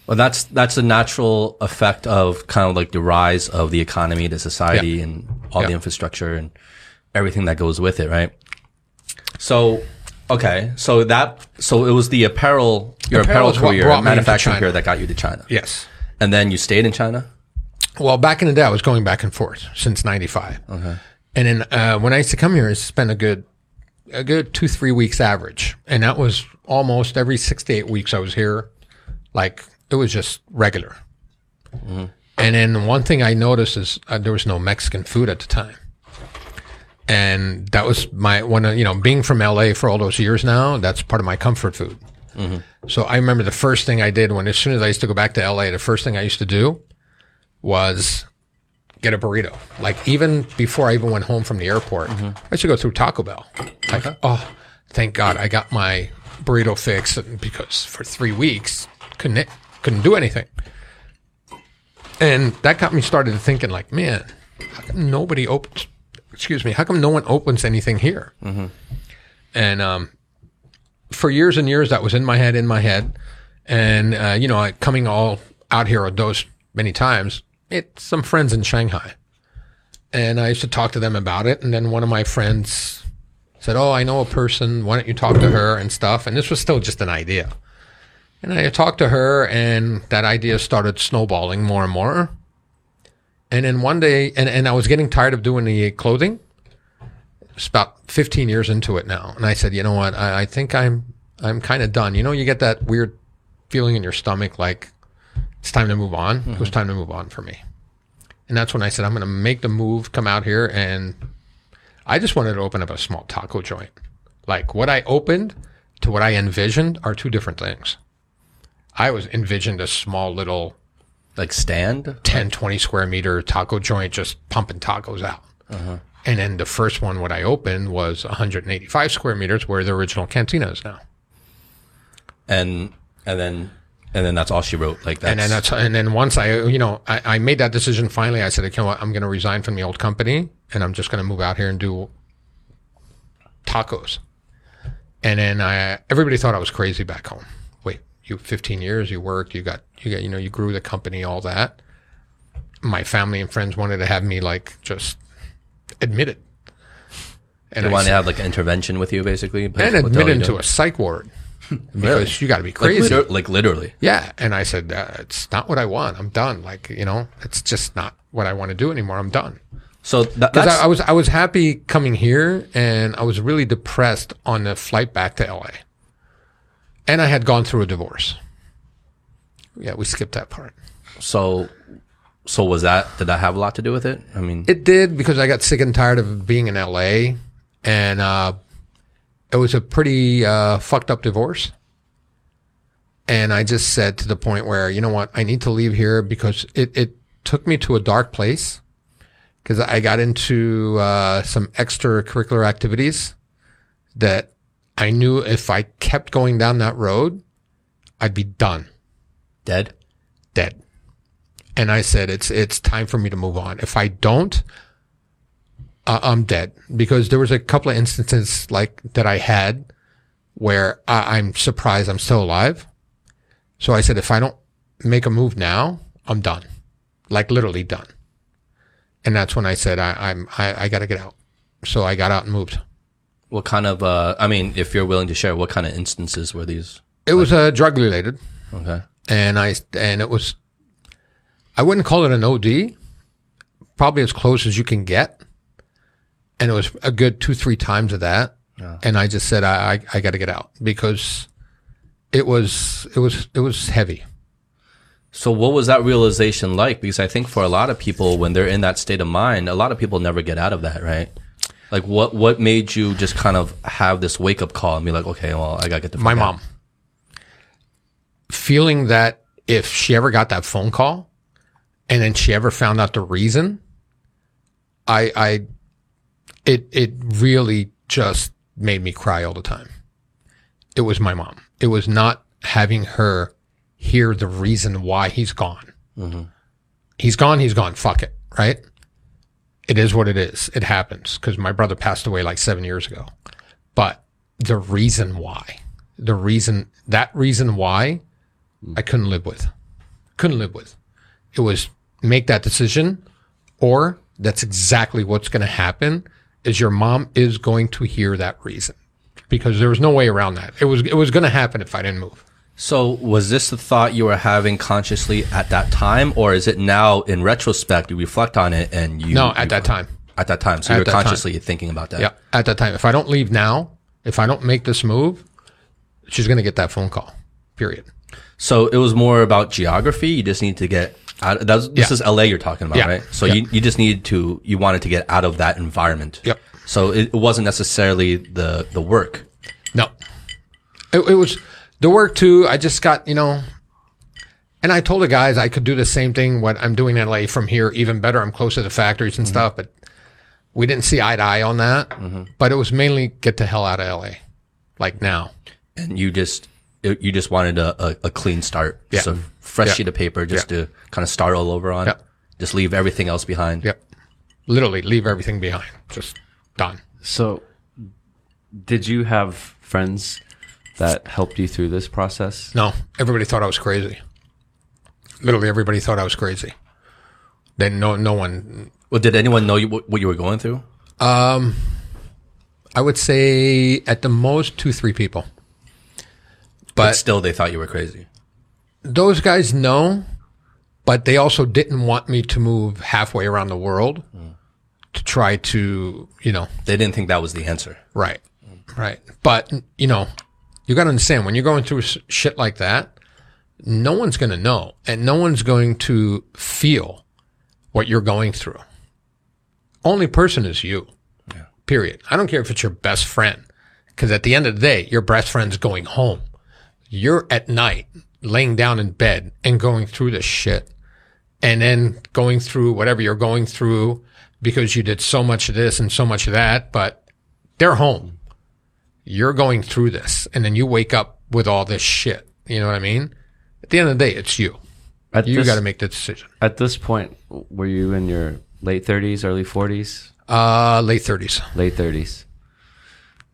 Well, that's that's a natural effect of kind of like the rise of the economy, the society, and all the infrastructure and everything that goes with it, right? So, okay, so that so it was the apparel, your Apparel apparel, career, brought me into manufacturing China. career that got you to China, Yes. and then you stayed in China. Well, back in the day, I was going back and forth since '95. Okay. And then uh, when I used to come here, I spent a good, a good two three weeks average, and that was almost every six to eight weeks I was here. Like it was just regular. And then one thing I noticed is uh, there was no Mexican food at the time, and that was my one. of You know, being from LA for all those years now, that's part of my comfort food. So I remember the first thing I did when, as soon as I used to go back to LA, the first thing I used to do was get a burrito. Like even before I even went home from the airport, I should go through Taco Bell. Like, oh, thank God I got my burrito fix because for three weeks couldn't couldn't do anything. And that got me started thinking like, man, how come nobody opens? Excuse me, how come no one opens anything here? And um, for years and years, that was in my head, in my head. And uh, you know, coming all out here on those many times, it's some friends in Shanghai, and I used to talk to them about it. And then one of my friends said, "Oh, I know a person. Why don't you talk to her and stuff?" And this was still just an idea. And I talked to her, and that idea started snowballing more and more. And then one day, and, and I was getting tired of doing the clothing. It's about 15 years into it now. And I said, you know what? I, I think I'm, I'm kind of done. You know, you get that weird feeling in your stomach like it's time to move on. It was mm-hmm. time to move on for me. And that's when I said, I'm going to make the move, come out here. And I just wanted to open up a small taco joint. Like what I opened to what I envisioned are two different things. I was envisioned a small little Like stand? 10, 20 square meter taco joint, just pumping tacos out. Uh-huh. And then the first one, what I opened was 185 square meters where the original cantina is now. And and then and then that's all she wrote. Like that. And then that's, and then once I, you know, I, I made that decision finally, I said, okay, well, I'm going to resign from the old company and I'm just going to move out here and do tacos. And then I, everybody thought I was crazy back home. Wait, you 15 years, you worked, you got, you got, you know, you grew the company, all that. My family and friends wanted to have me like just admit it. And they I want to have like an intervention with you, basically, and What admit into doing? a psych ward *laughs* because you got to be like, crazy. liter- like literally. Yeah. And I said, uh, it's not what I want. I'm done. Like, you know, it's just not what I want to do anymore. I'm done. So that, Because that's I, I was, I was happy coming here and I was really depressed on the flight back to LA. And I had gone through a divorce. Yeah. We skipped that part. so. So was that? Did that have a lot to do with it? I mean, It did because I got sick and tired of being in LA and, uh, it was a pretty, uh, fucked up divorce. And I just said to the point where, you know what, I need to leave here because it, it took me to a dark place because I got into, uh, some extracurricular activities that I knew if I kept going down that road, I'd be done dead. dead. And I said, it's, it's time for me to move on. If I don't, uh, I'm dead because there was a couple of instances like that I had where I, I'm surprised I'm still alive. So I said, if I don't make a move now, I'm done, like literally done. And that's when I said, I, I'm, I, I got to get out. So I got out and moved. What kind of? uh I mean, if you're willing to share, what kind of instances were these? It was uh, drug related. Okay. and I and it was I wouldn't call it an OD, probably as close as you can get, and it was a good two three times of that, and I just said I I, I got to get out because it was it was it was heavy. So what was that realization like? Because I think for a lot of people, when they're in that state of mind, a lot of people never get out of that, right? Like what what made you just kind of have this wake up call and be like, okay, well, I gotta get the My out. mom feeling that if she ever got that phone call, and then she ever found out the reason, I I it it really just made me cry all the time. It was my mom. It was not having her hear the reason why he's gone. Mm-hmm. He's gone. He's gone. Fuck it. Right. It is what it is. It happens because my brother passed away like seven years ago. But the reason why, the reason, that reason why mm. I couldn't live with, couldn't live with. It was make that decision or that's exactly what's going to happen is your mom is going to hear that reason because there was no way around that. It was, it was going to happen if I didn't move. So was this the thought you were having consciously at that time, or is it now in retrospect you reflect on it and you? No, at you- at that time. At that time, so At you're that time. consciously thinking about that. Yeah. At that time, if I don't leave now, if I don't make this move, she's going to get that phone call. Period. So it was more about geography. You just need to get out. That's, this Yeah. is LA you're talking about, Yeah. right? So Yeah. you, you just needed to, you wanted to get out of that environment. Yep. So it, it wasn't necessarily the, the work. No. It, it was the work too. I just got, you know, and I told the guys I could do the same thing what I'm doing in LA from here, even better. I'm close to the factories and mm-hmm. stuff, but we didn't see eye to eye on that. Mm-hmm. But it was mainly get the hell out of LA. like now. and you just you just wanted a, a, a clean start, Yeah. a fresh Yeah. sheet of paper, just Yeah. to kind of start all over on. Yeah. Just leave everything else behind. Yep. Literally leave everything behind. Just done. So, did you have friends that helped you through this process? No, everybody thought I was crazy. Literally everybody thought I was crazy. Then no, no one. Well, did anyone know you, what what you were going through? Um I would say at the most two, three people. But But still, they thought you were crazy. Those guys know, but they also didn't want me to move halfway around the world to try to, you know, They didn't think that was the answer. Right. Right. But, you know, you got to understand when you're going through shit like that, no one's going to know and no one's going to feel what you're going through. Only person is you. Period. I don't care if it's your best friend. Cause at the end of the day, your best friend's going home. You're at night laying down in bed and going through this shit and then going through whatever you're going through because you did so much of this and so much of that, but they're home. You're going through this and then you wake up with all this shit. You know what I mean? At the end of the day, it's you. At You got to make the decision. At this point, were you in your late 30s, early 40s, Uh, late 30s, late 30s?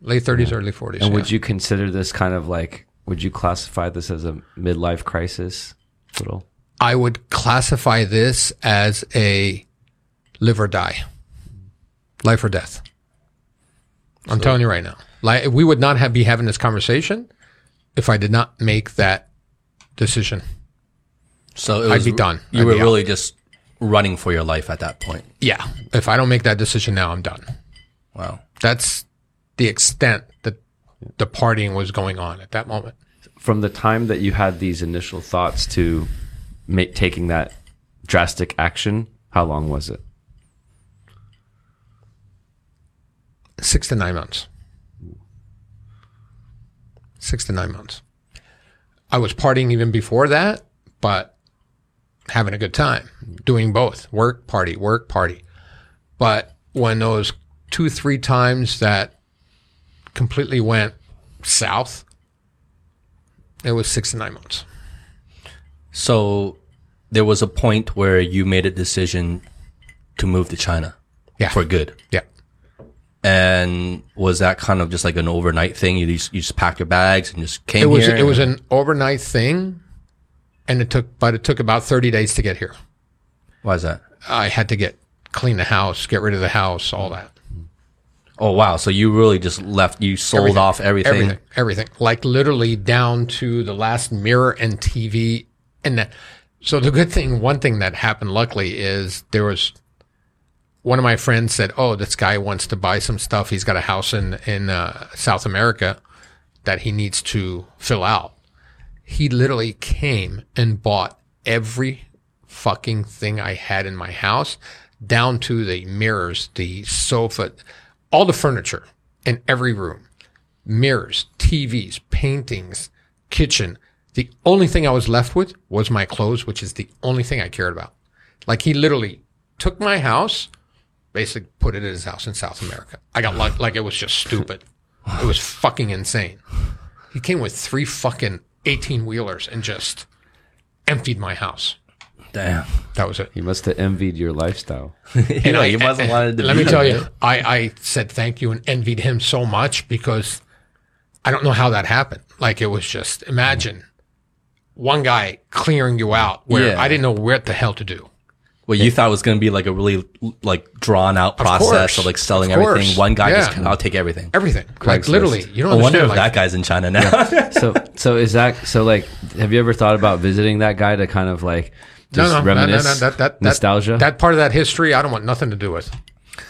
late 30s, early 40s. And yeah. would you consider this kind of like? Would you classify this as a midlife crisis? Little. I would classify this as a live or die, life or death. I'm telling you right now. Like we would not have be having this conversation if I did not make that decision. So it I'd be done. You I'd were be out. really just running for your life at that point. Yeah. If I don't make that decision now, I'm done. Wow. That's the extent that the partying was going on at that moment. From the time that you had these initial thoughts to make, taking that drastic action, how long was it? Six to nine months. Six to nine months. I was partying even before that, but having a good time, doing both work, party, work, party. But when those two, three times that completely went south, it was six to nine months. So there was a point where you made a decision to move to China Yeah. for good. Yeah. And was that kind of just like an overnight thing? You just, you just packed your bags and just came It was here? it was an overnight thing, and it took but it took about thirty days to get here. Why is that? I had to get clean the house, get rid of the house, all that. Oh wow! So you really just left? You sold Everything. off everything. Everything, everything, like literally down to the last mirror and TV. And that, so the good thing, one thing that happened, luckily, is there was one of my friends said, "Oh, this guy wants to buy some stuff. He's got a house in in uh, South America that he needs to fill out." He literally came and bought every fucking thing I had in my house, down to the mirrors, the sofa, all the furniture in every room mirrors, TVs, paintings, kitchen. The only thing I was left with was my clothes, which is the only thing I cared about. Like he literally took my house, basically put it in his house in South America. I got like, like it was just stupid. It was fucking insane. He came with three fucking 18 wheelers and just emptied my house. Damn. That was it. He must have envied your lifestyle. *laughs* you know, I- you must have wanted to. Let be me tell you, I, I said thank you and envied him so much because I don't know how that happened. Like it was just imagine one guy clearing you out where Yeah. I didn't know what the hell to do. What you thought was going to be like a really like drawn out process course. of like selling Of everything. One guy just, Yeah. I'll take everything. Everything. Like Craigslist. literally. You don't I wonder understand. if like, that guy's in China *laughs* now. so, so is that so? Like, have you ever thought about visiting that guy to kind of like no, just no, no, no, no, reminisce that, that, that, nostalgia? That part of that history, I don't want nothing to do with.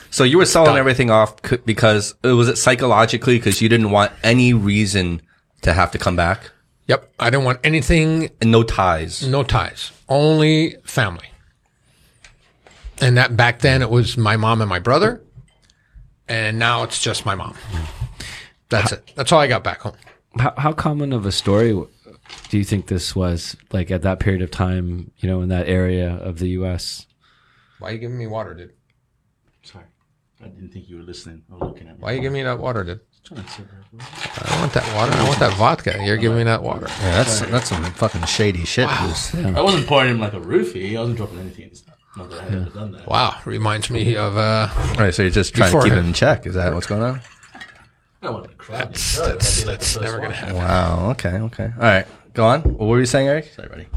so you were selling Done. everything off c- because uh, was it psychologically because you didn't want any reason to have to come back Yep. I didn't want anything and no ties. no ties, only family. And that back then it was my mom and my brother, and now it's just my mom. That's it. That's all I got back home. how, how common of a story do you think this was? Like at that period of time, you know, in that area of the U.S. Why are you giving me water, dude? Sorry. I didn't think you were listening or looking at me. Why you giving me that water, dude? Trying to sit there, bro. I want that water. I want that vodka. You're giving me that water. Yeah, that's that's some fucking shady shit. Goose. I wasn't pouring him like a roofie. I wasn't dropping anything in his Not that I had ever done that. Wow, reminds me of uh. All right, so you're just trying to keep it in check. Is that what's going on? I wanted to cry. That's that's, that's never gonna happen. Wow. Okay. Okay. All right. Go on. What were you saying, Aric? Sorry, buddy.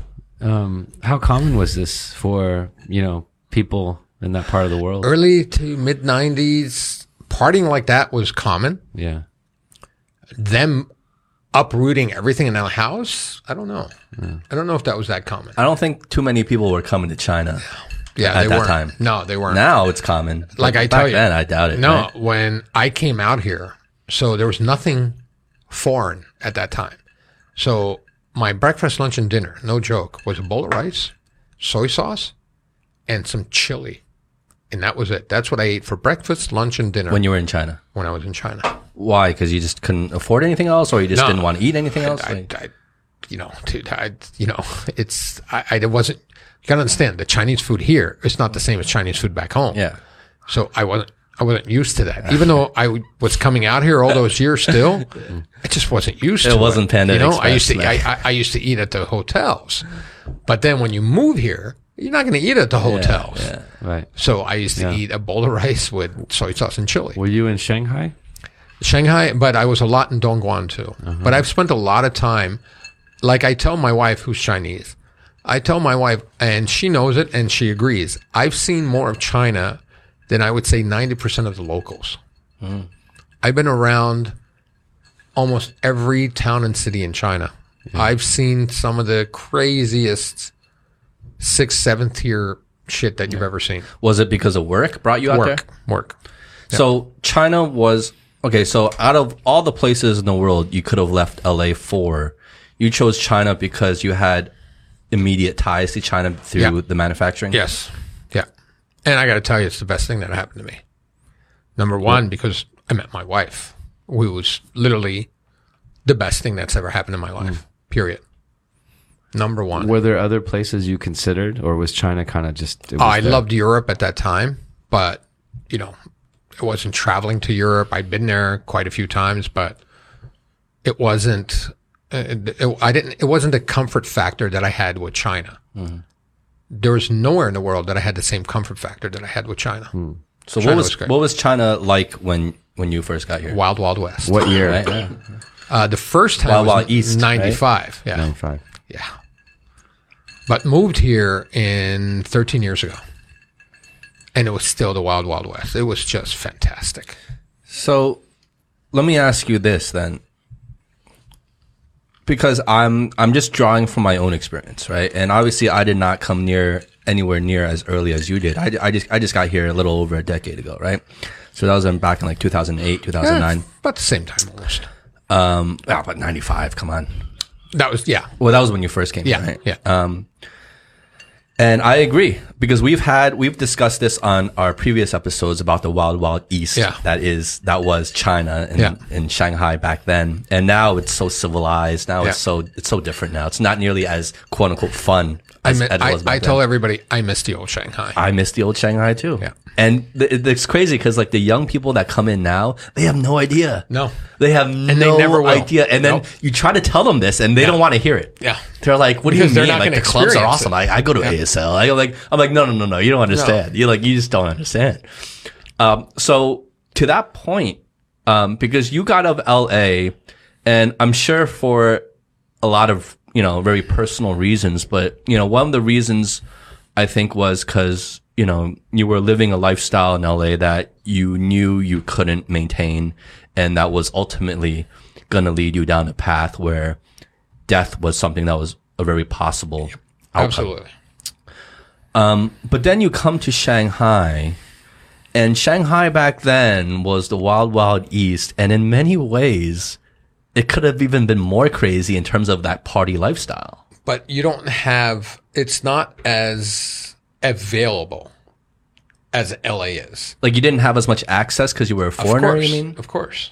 Um, how common was this for you know people in that part of the world? Early to mid '90s, partying like that was common. Yeah, Them uprooting everything in our house, I don't know. I don't know if that was that common. I don't think too many people were coming to China. Yeah, At they that weren't. time. No, they weren't. Now it's common. like But I back tell you, then, I doubt it. No, right? when I came out here, so there was nothing foreign at that time. So my breakfast, lunch, and dinner, no joke, was a bowl of rice, soy sauce, and some chili, and that was it. That's what I ate for breakfast, lunch, and dinner When you were in China, when I was in China. why? Because you just couldn't afford anything else, or you just No. didn't want to eat anything else. I, Like- I, you know, dude, I, you know, *laughs* it's I, I wasn't. You gotta understand the Chinese food here is not the same as Chinese food back home. yeah. So I wasn't I wasn't used to that. Even though I was coming out here all those years still, I just wasn't used to it. wasn't Panda You know, I used to I, I, I used to eat at the hotels. But then when you move here, you're not going to eat at the hotels. Yeah. right. So I used to Yeah. eat a bowl of rice with soy sauce and chili. Were you in Shanghai? Shanghai, but I was a lot in Dongguan too. Uh-huh. But I've spent a lot of time. Like I tell my wife, who's Chinese, I tell my wife, and she knows it, and she agrees. I've seen more of China than I would say ninety percent of the locals. Hmm. I've been around almost every town and city in China. I've seen some of the craziest sixth, seventh tier shit that you've ever seen. Was it because of work brought you out Work, there? work. So China was okay. So out of all the places in the world you could have left LA for, you chose China because you had immediate ties to China through Yeah. the manufacturing. Yes. And I got to tell you, it's the best thing that happened to me. Number one, because I met my wife, who was literally the best thing that's ever happened in my life, hmm. period. Number one. Were there other places you considered, or was China kind of just? It oh, was Oh, I there? loved Europe at that time, but, you know, I wasn't traveling to Europe. I'd been there quite a few times, but it wasn't, uh, it, it- I didn't, it wasn't a comfort factor that I had with China. Hmm. There was nowhere in the world that I had the same comfort factor that I had with China. So China what was was, great. what was China like when when you first got here? Wild Wild West. What year? Right? Yeah. Uh, the first time Wild was Wild East, right? 95. Yeah. Ninety-five. Yeah. But moved here in 13 years ago. And it was still the Wild Wild West. It was just fantastic. So let me ask you this then. Because I'm I'm just drawing from my own experience, right? And obviously I did not come near anywhere near as early as you did. I, I just I just got here a little over a decade ago, right? So that was back in like 2008, 2009. Yeah, about the same time almost. Um, but 95, come on. That was, yeah. Well, that was when you first came, Yeah. here, right? Yeah. Um, and I agree because we've had we've discussed this on our previous episodes about the wild wild east Yeah. that is that was China and, Yeah. and Shanghai back then and now it's so civilized now it's so it's so different now it's not nearly as quote unquote fun I, mi- I, I tell everybody I miss the old Shanghai. I miss the old Shanghai too Yeah. And th- it's crazy because like the young people that come in now they have no idea No. they have they no never will. idea and then Nope. you try to tell them this and they don't want to hear it Yeah. they're like, "What do you mean? Like the clubs are awesome. I, I go to ASL. I like I'm like, no, no, no, no. You don't understand. You like, you just don't understand. Um, so to that point, um, because you got out of LA, and I'm sure for a lot of you know very personal reasons, but you know one of the reasons I think was because you know you were living a lifestyle in LA that you knew you couldn't maintain, and that was ultimately going to lead you down a path where death was something that was a very possible outcome. Absolutely. Um, but then you come to Shanghai, and Shanghai back then was the wild, wild east. And in many ways, it could have even been more crazy in terms of that party lifestyle. But you don't have, it's not as available as LA is. Like you didn't have as much access because you were a foreigner, of course, you mean? Of course.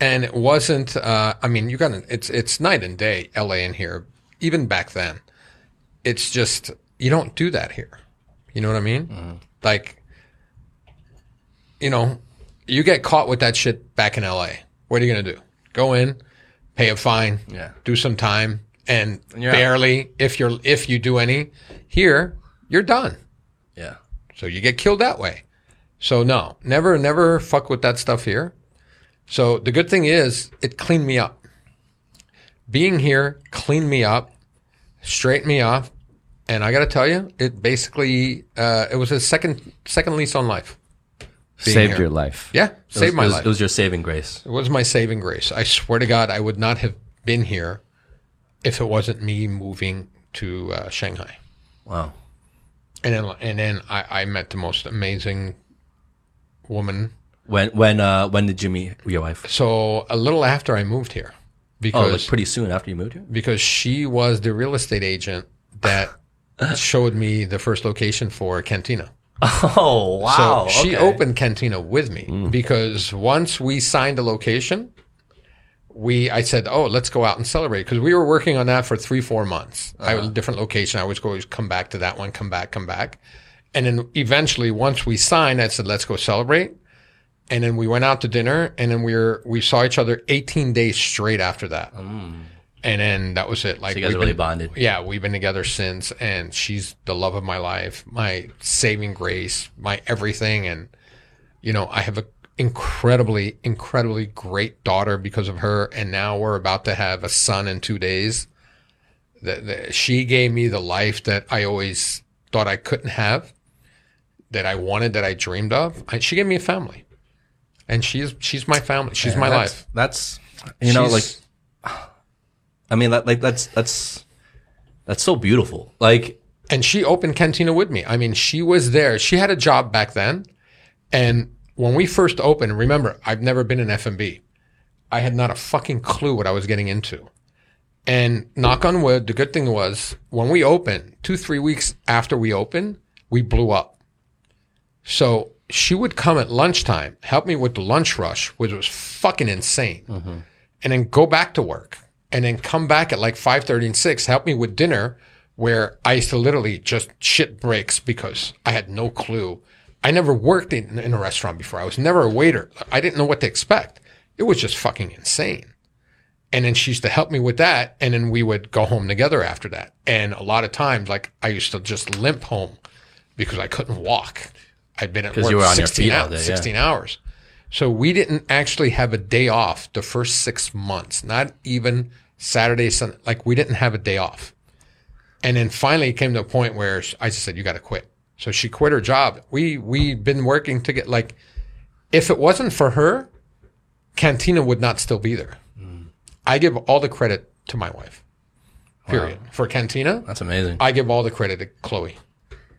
And it wasn't. Uh, I mean, you got it's it's night and day, L.A. in here. Even back then, it's just you don't do that here. You know what I mean? Mm-hmm. Like, you know, you get caught with that shit back in LA. What are you going to do? Go in, pay a fine, Yeah. do some time, and, out. barely, if you're, if you do any here, you're done. Yeah. So you get killed that way. So no, never, never fuck with that stuff here. So the good thing is it cleaned me up. Being here cleaned me up, straightened me off. And I got to tell you, it basically, uh, it was a second, second lease on life. Saved here. your life. Yeah. It was- Saved my it was, life. It was your saving grace. It was my saving grace. I swear to God, I would not have been here if it wasn't me moving to uh, Shanghai. Wow. And then, and then I, I met the most amazing woman. When when uh when did you meet your wife? So a little after I moved here, Oh, because like pretty soon after you moved here. because she was the real estate agent that *laughs* showed me the first location for Cantina. Oh wow! so she okay. opened Cantina with me because once we signed a location, we I said, "Oh, let's go out and celebrate," because we were working on that for three, four months. I uh-huh. was a different location. I always go, always come back to that one, come back, come back, and then eventually, once we signed, I said, "Let's go celebrate." And then we went out to dinner, and then we were we saw each other 18 days straight after that. Mm. And then that was it. Like you guys really been- bonded. Yeah, we've been together since, and she's the love of my life, my saving grace, my everything. And you know, I have a incredibly, incredibly great daughter because of her, and now we're about to have a son in two days. That that she gave me the life that I always thought I couldn't have, that I wanted, that I dreamed of. I, she gave me a family, and she's she's my family. She's my that's, life. That's you know like I mean that like that's that's that's so beautiful. Like and she opened Cantina with me. I mean, she was there. She had a job back then, and when we first opened, remember, I've never been in F&B. I had not a fucking clue what I was getting into. And knock on wood, the good thing was when we opened, two, three weeks after we opened, we blew up. So she would come at lunchtime, help me with the lunch rush, which was fucking insane, mm-hmm. and then go back to work, and then come back at like five thirty and six, help me with dinner, where I used to literally just shit breaks because I had no clue. I never worked in, in a restaurant before. I was never a waiter. I didn't know what to expect. It was just fucking insane. And then she used to help me with that. And then we would go home together after that. And a lot of times, like I used to just limp home because I couldn't walk. I'd been at work you were on your 16, feet all hours, day, yeah. 16 hours. So we didn't actually have a day off the first six months, not even Saturday, Sunday. Like we didn't have a day off. And then finally it came to a point where I just said, you got to quit. So she quit her job. We, we've been working to get like, if it wasn't for her, Cantina would not still be there. I give all the credit to my wife. Period. For Cantina, that's amazing. I give all the credit to Chloe.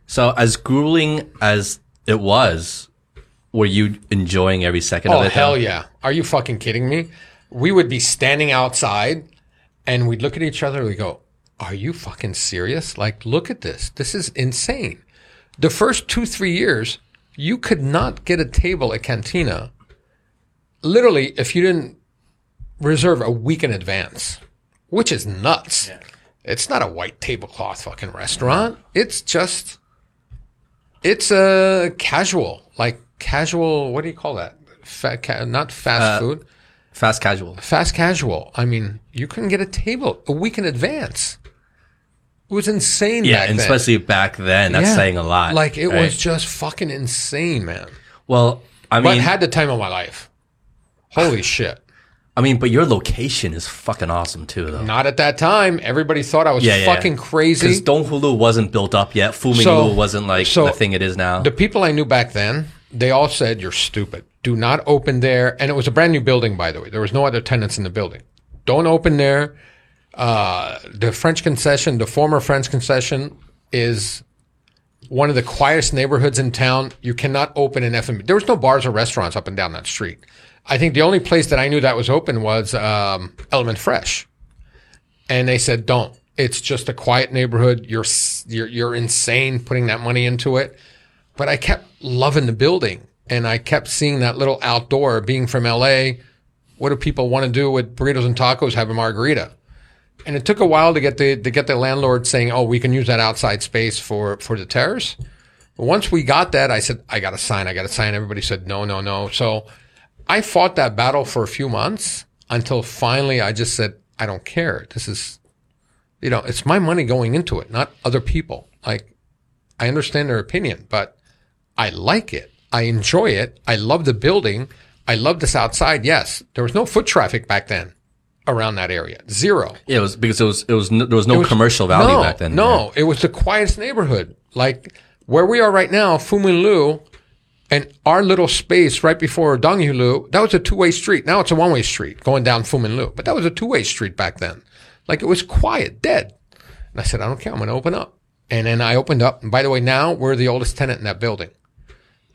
So as grueling as it was, were you enjoying every second Oh of it? Oh hell though? yeah! Are you fucking kidding me? We would be standing outside, and we'd look at each other. and We go, "Are you fucking serious? Like, look at this. This is insane." The first two three years, you could not get a table at Cantina. Literally, if you didn't reserve a week in advance, which is nuts. It's not a white tablecloth fucking restaurant. It's just, it's a casual, like casual. What do you call that? Fa- ca- not fast uh, food, Fast casual. fast casual. I mean, you couldn't get a table a week in advance. It was insane. Yeah, back and then. especially back then, that's Yeah. saying a lot. Like it right? was just fucking insane, man. Well, I mean, But mean, had the time of my life. Holy *sighs* shit. I mean, but your location is fucking awesome too, though. Not at that time. Everybody thought I was Yeah, yeah. fucking crazy. Because Donghu Lu wasn't built up yet. Fumin So- Lu wasn't like so the thing it is now. The people I knew back then, they all said, You're stupid. Do not open there. And it was a brand new building, by the way. There was no other tenants in the building. Don't open there. Uh, the French concession, the former French concession, is one of the quietest neighborhoods in town. You cannot open an F&B. There was no bars or restaurants up and down that street. I think the only place that I knew that was open was um, Element Fresh. And they said don't. It's just a quiet neighborhood. You're you're you're insane putting that money into it. But i kept loving the building and i kept seeing that little outdoor being from la what do people want to do with burritos and tacos? Have a margarita and it took a while to get the to get the landlord saying oh we can use that outside space for for the terrace Once we got that, I said, I got to sign. I got to sign. Everybody said, no, no, no. So I fought that battle for a few months until finally I just said, I don't care. This is, you know, it's my money going into it, not other people. Like, I understand their opinion, but I like it. I enjoy it. I love the building. I love this outside. Yes, there was no foot traffic back then around that area. Zero. Yeah, it was because it was it was n- there was no was- commercial value no, back then. No, it was the quietest neighborhood. Like where we are right now, Fuminlu, and our little space right before Donghu Lu, that was a two-way street. Now it's a one-way street going down Fuminlu, but that was a two-way street back then. Like it was quiet, dead. And I said, I don't care. I'm going to open up. And then I opened up. And by the way, now we're the oldest tenant in that building.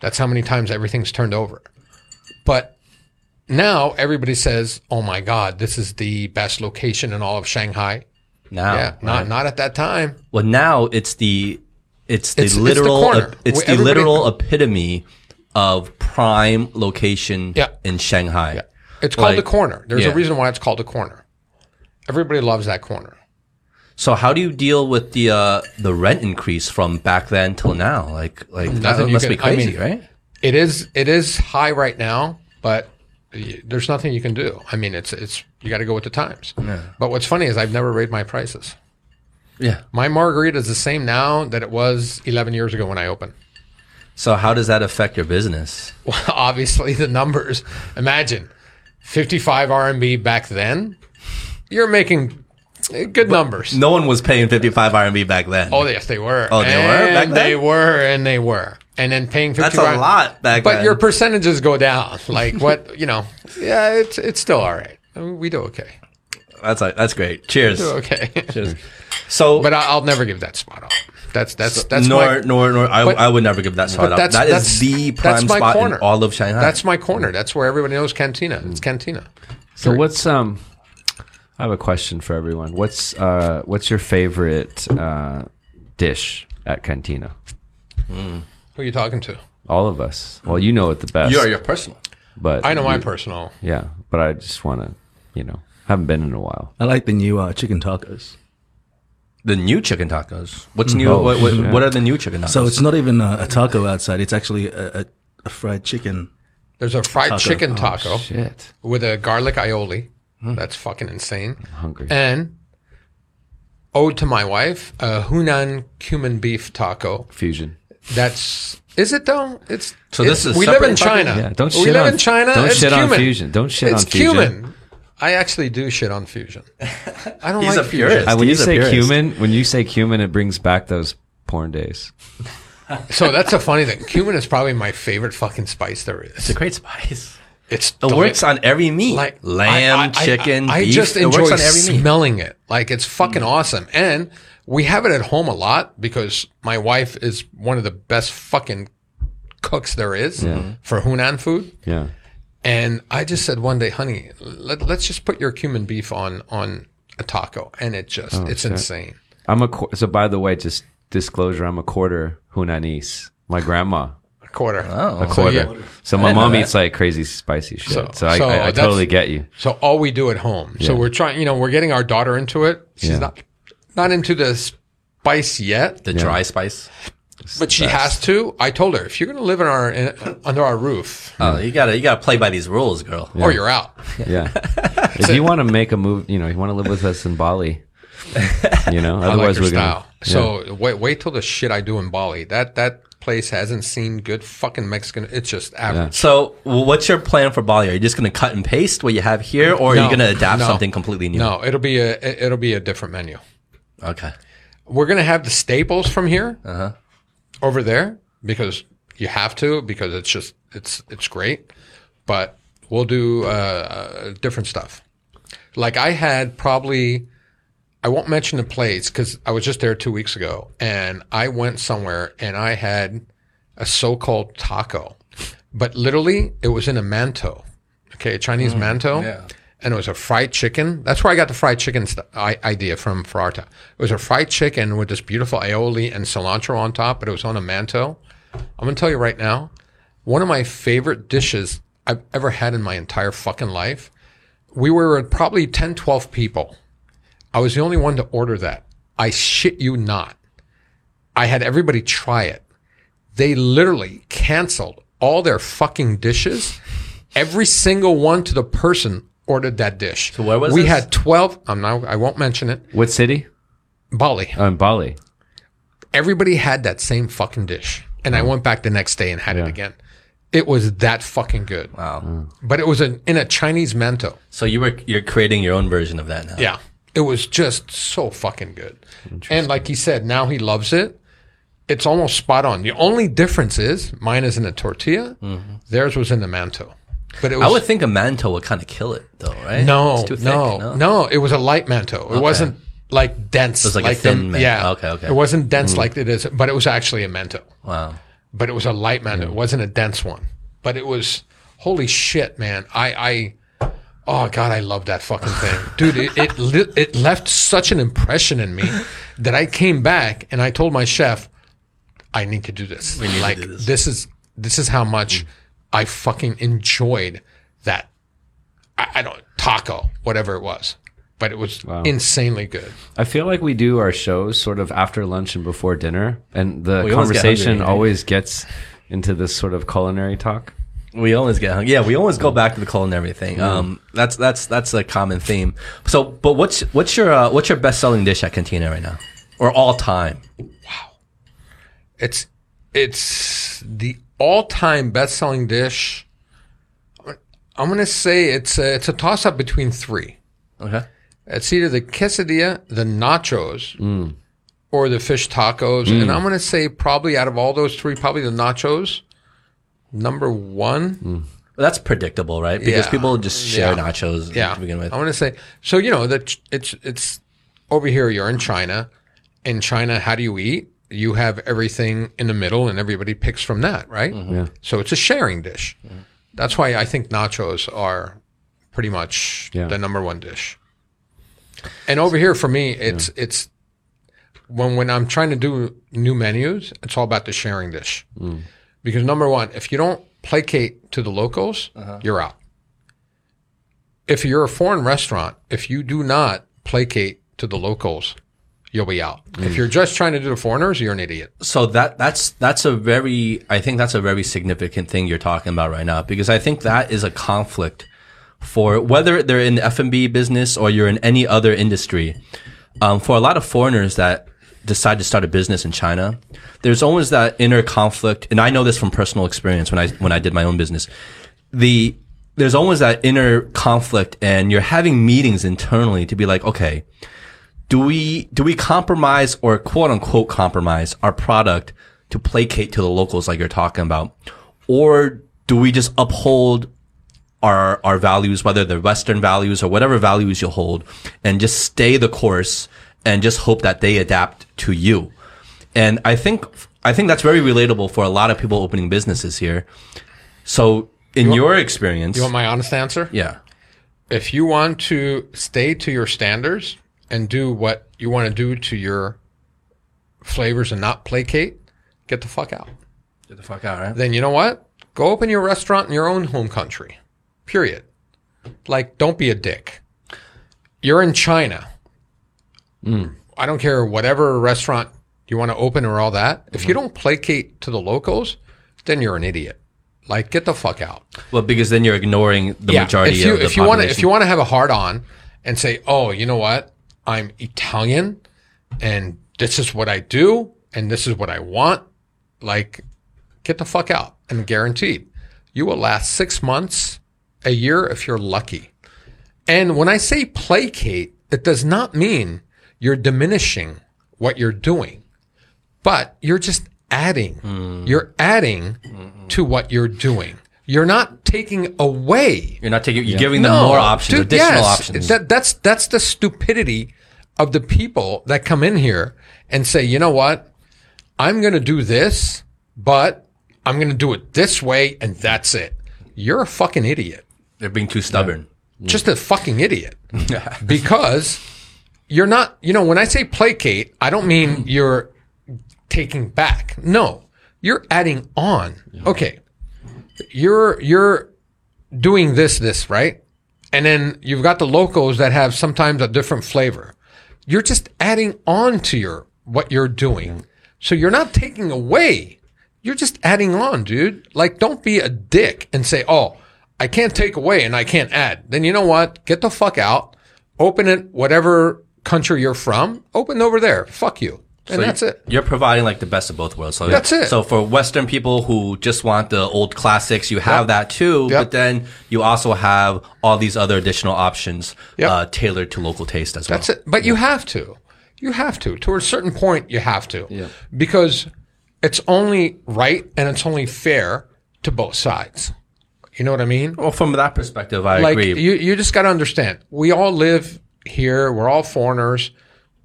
That's how many times everything's turned over. But now everybody says, "Oh my God, this is the best location in all of Shanghai." now. Yeah, not not at that time. Well, now it's the it's the It's- it's the literal it's the literal epitome of prime location Yeah. in Shanghai. It's called Like, the corner. There's yeah. a reason why it's called the corner. Everybody loves that corner. So how do you deal with the uh, the rent increase from back then till now? Like like that Nothing must can- be I crazy, mean- right? It is it is high right now, but there's nothing you can do. I mean, it's it's you got to go with the times. But what's funny is I've never raised my prices. Yeah. My margarita is the same now that it was 11 years ago when I opened. So how does that affect your business? Well, *laughs* obviously the numbers. Imagine 55 RMB back then. You're making uh, good numbers. No one was paying 55 RMB back then. Oh yes, they were. Oh, they were back And then? They were, and they were, and then paying 50 That's a lot back But then. your percentages go down. Like what *laughs* you know? Yeah, it's it's still all right. I mean, we do okay. That's like, that's great. Cheers. Do okay. *laughs* Cheers. So but I, I'll never give that spot off. That's that's that's nor, my nor nor I, but- I would never give that spot up. that's That is that's the that's prime my spot corner. in all of Shanghai. That's my corner. That's where everybody knows Cantina. It's Cantina. So what's um? I have a question for everyone. What's uh? What's your favorite uh dish at Cantina? Who are you talking to? All of us. Well, you know it the best. you are your personal. but I know my you- personal. Yeah, but I just want to, you know, haven't been in a while. I like the new uh, chicken tacos. The new chicken tacos. What's new? Oh, what, what, yeah. what are the new chicken tacos? So it's not even a, a taco outside. It's actually a, a, a fried chicken. There's a fried Taco. chicken Oh, taco Shit, with a garlic aioli. That's fucking insane. I'm hungry. And ode to my wife, a Hunan cumin beef taco. Fusion. That's is it though? It's So it's- this is we live separate in fucking- China. Yeah, don't we shit live on- in China. don't it's shit on fusion. Don't shit it's on fusion. cumin. I actually do shit on fusion. I don't He's like a purist. fusion. Uh, when you He's a say purist. cumin, when you say cumin, it brings back those porn days. So that's a funny thing. Cumin is probably my favorite fucking spice there is. It's a great spice. It's It deli- works on every meat. like lamb, I- I- I- chicken, I, beef. just it enjoy works on every meat. smelling it. Like it's fucking awesome. And we have it at home a lot because my wife is one of the best fucking cooks there is for Hunan food. Yeah. And I just said one day, honey, let, let's just put your cumin beef on on a taco, and it just Oh, it's insane. I'm a qu- so. By the way, just disclosure, I'm a quarter Hunanese. My grandma, A quarter. Oh, a quarter. yeah. So my mom eats like crazy spicy shit. So, So- I, so I, I totally get you. So all we do at home. So we're trying, you know, we're getting our daughter into it. She's Yeah. not not into the spice yet, The dry spice. but she has to. I told her if you're going to live in our in, under our roof, Oh, you gotta you gotta play by these rules, girl. or you're out. Yeah. *laughs* if you want to make a move, you know, you want to live with us in Bali. You know, *laughs* I like otherwise her we're style. gonna. So wait, wait till the shit I do in Bali. That that place hasn't seen good fucking Mexican. It's just average. So, well, what's your plan for Bali? Are you just gonna cut and paste what you have here, or are No, you gonna adapt no. something completely new? No, it'll be a it'll be a different menu. Okay. We're gonna have the staples from here Uh-huh. over there because you have to because it's just it's it's great. But we'll do uh, different stuff. Like I had probably I won't mention the place because I was just there two weeks ago, and I went somewhere and I had a so-called taco, but literally it was in a mantou, okay, a Chinese mantou, yeah. And it was a fried chicken. That's where I got the fried chicken st- idea from Ferrata. It was a fried chicken with this beautiful aioli and cilantro on top, but it was on a mantou. I'm gonna tell you right now, one of my favorite dishes I've ever had in my entire fucking life. We were probably 10, 12 people. I was the only one to order that. I shit you not. I had everybody try it. they literally canceled all their fucking dishes. Every single one to the person ordered that dish. So where was we this? had twelve? I'm now. I won't mention it. What city? Bali. Oh, in Bali. Everybody had that same fucking dish, and I oh. went back the next day and had it again. It was that fucking good. Wow. Mm. But it was an, in a Chinese mantou. So you were you're creating your own version of that now. Yeah. It was just so fucking good. And like he said, now he loves it. It's almost spot on. The only difference is mine is in a tortilla, mm-hmm. theirs was in the mantou. But it was. I would think a mantou would kind of kill it, though, right? no, It's too thick, no, no, It was a light mantou. It wasn't like dense. It was like a the- thin man- Yeah. okay, okay. It wasn't dense mm. like it is, but it was actually a mantou. Wow. But it was a light mantou. Mm. It wasn't a dense one. But it was holy shit, man. I I Oh God, I love that fucking thing, *laughs* dude! It it, li- it left such an impression in me that I came back and I told my chef, "I need to do this. need to like do this." is this is how much mm. I fucking enjoyed that. I, I don't taco, whatever it was, but it was insanely good. I feel like we do our shows sort of after lunch and before dinner, and the We always get conversation hungry, always gets into this sort of culinary talk. We always get hung. Yeah, we always go back to the culinary thing. Um, that's that's that's a common theme. So, but what's what's your uh, what's your best selling dish at Cantina right now, or all time? Wow, It's it's the all time best selling dish. I'm gonna say it's a, it's a toss up between three. Okay. It's either the quesadilla, the nachos, mm. or the fish tacos. And mm. I'm going to say probably out of all those three, probably the nachos, number one. Well, that's predictable, right? Because Yeah. people just share Yeah. nachos Yeah. to begin with. I want to say, so, you know, that it's, it's over here, you're in China. In China, how do you eat? You have everything in the middle and everybody picks from that, right? Mm-hmm. Yeah. So it's a sharing dish. That's why I think nachos are pretty much Yeah. the number one dish. And over here for me, it's it's when when I'm trying to do new menus, it's all about the sharing dish. Mm. Because number one, if you don't placate to the locals, uh-huh. you're out. If you're a foreign restaurant, if you do not placate to the locals, you'll be out. If you're just trying to do the foreigners, you're an idiot. so that that's that's a very I think that's a very significant thing you're talking about right now because I think that is a conflict for whether they're in the F&B business or you're in any other industry. Um, for a lot of foreigners that decide to start a business in China, there's always that inner conflict, and I know this from personal experience when I when I did my own business. The there's always that inner conflict, and you're having meetings internally to be like, okay, do we do we compromise or quote unquote compromise our product to placate to the locals like you're talking about? Or do we just uphold our our values whether they're western values or whatever values you hold and just stay the course and just hope that they adapt to you? And i think i think that's very relatable for a lot of people opening businesses here. So in your experience You want my honest answer? yeah. If you want to stay to your standards and do what you want to do to your flavors and not placate, get the fuck out. get the fuck out right Then you know what? Go open your restaurant in your own home country. Period. Like, don't be a dick. You're in China. Mm. I don't care whatever restaurant you want to open or all that. If you mm-hmm. don't placate to the locals, then you're an idiot. Like, get the fuck out. well because then you're ignoring the majority if you, of the if you want to if you want to have a hard on and say oh you know what i'm italian and this is what i do and this is what i want like get the fuck out. And guaranteed. You will last six months a year if you're lucky. And when i say placate it does not mean you're diminishing what you're doing but you're just adding. Hmm. You're adding to what you're doing. You're not taking away. You're not taking. You're giving them more options, dude, additional yes. options. That, that's that's the stupidity of the people that come in here and say, you know what, I'm going to do this, but I'm going to do it this way, and that's it. You're a fucking idiot. They're being too stubborn. Just a fucking idiot. *laughs* because you're not. You know, when I say placate, I don't mean you're taking back. No, you're adding on. Okay, you're you're doing this this right, and then you've got the locals that have sometimes a different flavor. You're just adding on to your what you're doing. So you're not taking away. you're just adding on, dude. Like, don't be a dick and say, oh, I can't take away and I can't add. Then you know what? Get the fuck out. Open it, whatever country you're from, open over there. Fuck you. And that's it. You're providing like the best of both worlds. So That's it. So for Western people who just want the old classics, you have Yep. that too. Yep. But then you also have all these other additional options Yep. uh, tailored to local taste as well. That's it. But you have to. You have to. To a certain point, you have to. Yeah. Because it's only right and it's only fair to both sides. You know what I mean? Well, from that perspective, I like agree. you, you just got to understand. We all live here. We're all foreigners.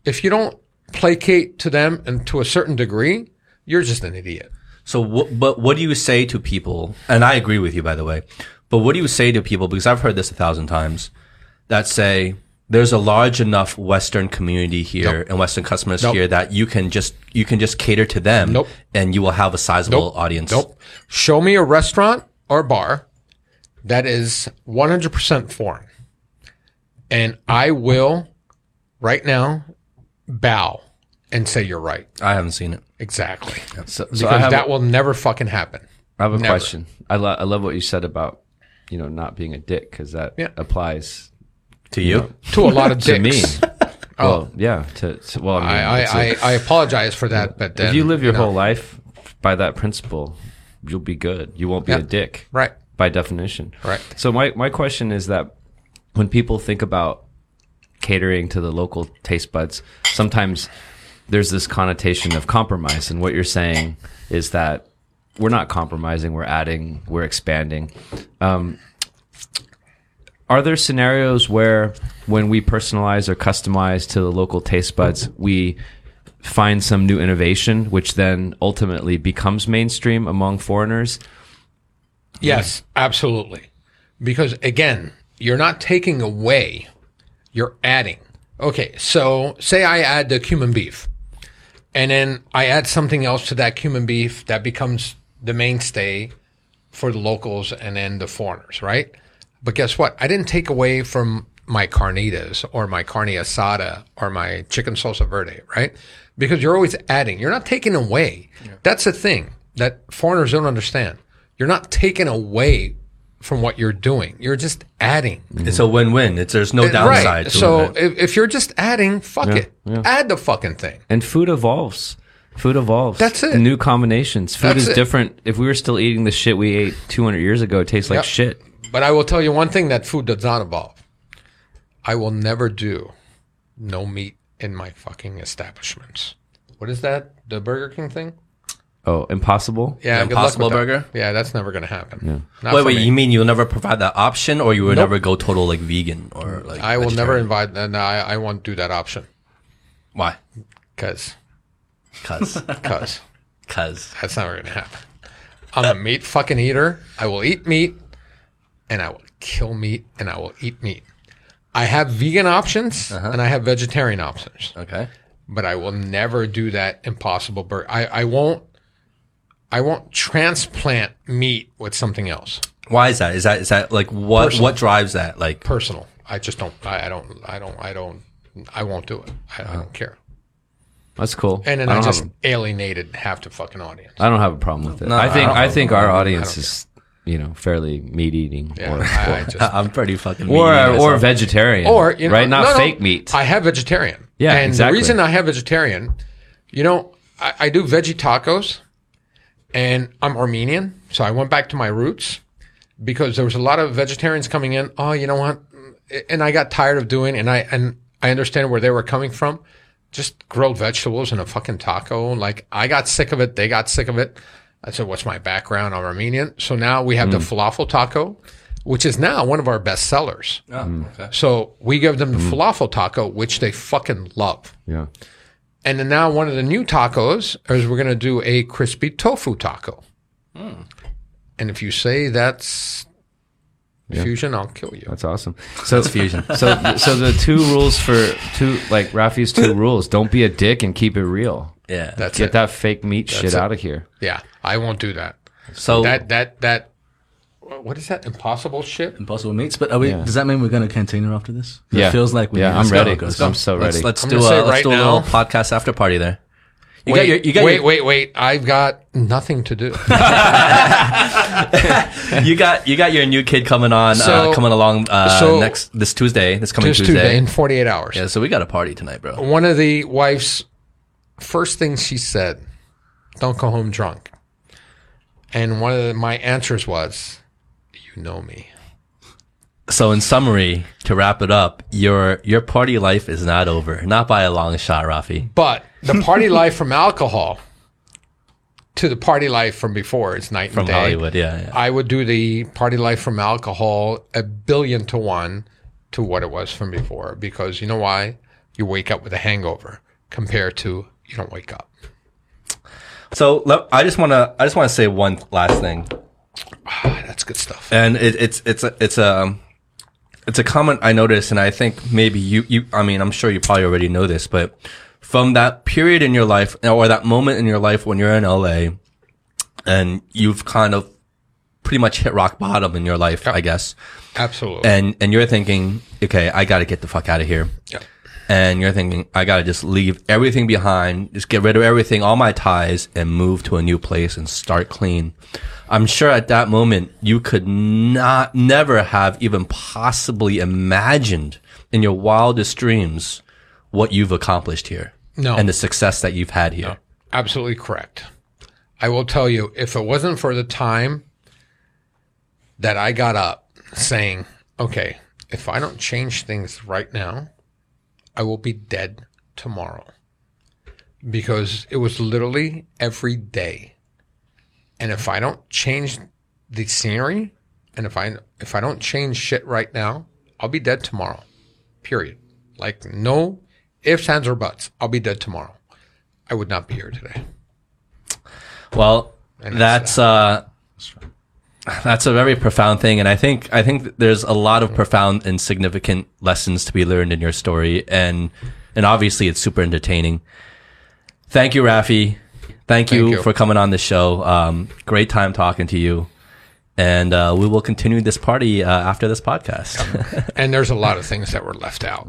If you don't placate to them and to a certain degree, you're just an idiot. So, but what do you say to people? And I agree with you, by the way. But what do you say to people? Because I've heard this a thousand times that say there's a large enough Western community here Nope. and Western customers Nope. here that you can just you can just cater to them, Nope. and you will have a sizable audience. Nope. Show me a restaurant or bar that is 100% foreign. And I will right now bow and say you're right. I haven't seen it. Exactly. So, so Because I have, that will never fucking happen. I have a never. question. I, lo- I love what you said about you know not being a dick because that Yeah. applies To you? To a lot of *laughs* to dicks. me. Well, oh. yeah. To, to well, I mean, I, it's a- I, I, I apologize for that, but then, if you live your know, whole life by that principle, you'll be good. You won't be Yeah. a dick, Right. By definition, Right. So my my question is that when people think about catering to the local taste buds, sometimes there's this connotation of compromise, and what you're saying is that we're not compromising, we're adding, we're expanding. Um, are there scenarios where when we personalize or customize to the local taste buds, we find some new innovation, which then ultimately becomes mainstream among foreigners? Yes, absolutely. Because again, you're not taking away, you're adding. Okay, so say I add the cumin beef, and then I add something else to that cumin beef that becomes the mainstay for the locals and then the foreigners, right? But guess what? I didn't take away from my carnitas or my carne asada or my chicken salsa verde, right? Because you're always adding. You're not taking away. That's the thing that foreigners don't understand. You're not taking away from what you're doing. You're just adding. Mm-hmm. It's a win-win. It's there's no downside right. So if, if you're just adding, fuck it. Add the fucking thing. And food evolves. Food evolves. That's it. New combinations. Food That's is it. different. If we were still eating the shit we ate 200 years ago, it tastes like Yep. shit. But I will tell you one thing that food does not evolve. I will never do no meat in my fucking establishments. What is that? The Burger King thing? Oh, impossible? Yeah, good luck Impossible with that. Burger? Yeah, that's never going to happen. Not Wait, for wait. me. You mean you'll never provide that option, or you would Nope. never go total like vegan or like? I will never vegetarian? invite. Uh, no, I, I won't do that option Why? because Cause, because *laughs* cause. that's never going to happen. I'm a meat fucking eater. I will eat meat, and I will kill meat, and I will eat meat. I have vegan options uh-huh. and I have vegetarian options. Okay. but I will never do that impossible burger. I, I won't I won't transplant meat with something else. Why is that? Is that is that like what Personal. what drives that? Like Personal. I just don't I, I don't I don't I don't I won't do it. I, I don't care. That's cool. And then I I, just have, alienated half the fucking audience. I don't have a problem with it. No, I think I I, think our audience is, you know, fairly meat eating Yeah, or I, *laughs* I just I'm pretty fucking. or meaty or myself. vegetarian. or you know, right? Not no, no, fake meat. I have vegetarian. Yeah, and exactly. the reason I have vegetarian, you know, I, I do veggie tacos, and I'm Armenian, so I went back to my roots because there was a lot of vegetarians coming in. Oh, you know what? And I got tired of doing, and I and I understand where they were coming from. Just grilled vegetables and a fucking taco. Like I got sick of it. They got sick of it. I said, "What's my background? I'm Armenian." So now we have Mm. the falafel taco, which is now one of our best sellers. Oh, okay. So we give them the Mm. falafel taco, which they fucking love. yeah. And then now one of the new tacos is we're going to do a crispy tofu taco. Hmm. And if you say that's fusion, I'll kill you. That's awesome. So it's fusion. so *laughs* so the two rules for two like Raffe's two *laughs* rules: don't be a dick and keep it real. Yeah. That's Get it. that fake meat shit it. out of here. Yeah, I won't do that. so That that that what is that impossible shit? Impossible meats. But are we, Yeah. does that mean we're going to cantina after this? Yeah. It feels like we Yeah, I'm let's go, ready. let's I'm go. so let's ready. let's do gonna a let's right do a little now- podcast after party there. You wait, got your, you got wait, your, wait, wait. I've got nothing to do. *laughs* *laughs* you got you got your new kid coming on, So- uh, coming along uh, so- next this Tuesday, this coming Tuesday. Tuesday in 48 hours. Yeah, so we got a party tonight, bro. One of the wife's first things she said, "Don't go home drunk." And one of the, my answers was, "You know me." So in summary, to wrap it up, your your party life is not over, not by a long shot, Raffe. But the party *laughs* life from alcohol to the party life from before is night From and day. Hollywood, yeah, yeah. I would do the party life from alcohol a billion to one to what it was from before because you know why? You wake up with a hangover compared to you don't wake up. So I just want to I just want to say one last thing, Ah, that's good stuff. and it, it's it's a it's a it's a comment I noticed, and I think maybe you you I mean I'm sure you probably already know this, but from that period in your life or that moment in your life when you're in LA, and you've kind of pretty much hit rock bottom in your life, I guess. Absolutely. and and you're thinking, okay, I got to get the fuck out of here. Yeah. And you're thinking, I got to just leave everything behind, just get rid of everything, all my ties, and move to a new place and start clean. I'm sure at that moment you could not, never have even possibly imagined in your wildest dreams what you've accomplished here. No. And the success that you've had here. Absolutely correct. I will tell you, if it wasn't for the time that I got up saying, okay, if I don't change things right now, I will be dead tomorrow. Because it was literally every day. And if I don't change the scenery, and if I if I don't change shit right now, I'll be dead tomorrow. Period. Like no ifs, ands, or buts. I'll be dead tomorrow. I would not be here today. Well, And that's uh *laughs* that's a very profound thing and I think I think there's a lot of profound and significant lessons to be learned in your story and and obviously it's super entertaining. Thank you, Raffe. Thank you, you. for coming on the show. Um, great time talking to you. And uh, we will continue this party uh, after this podcast. *laughs* And there's a lot of things that were left out.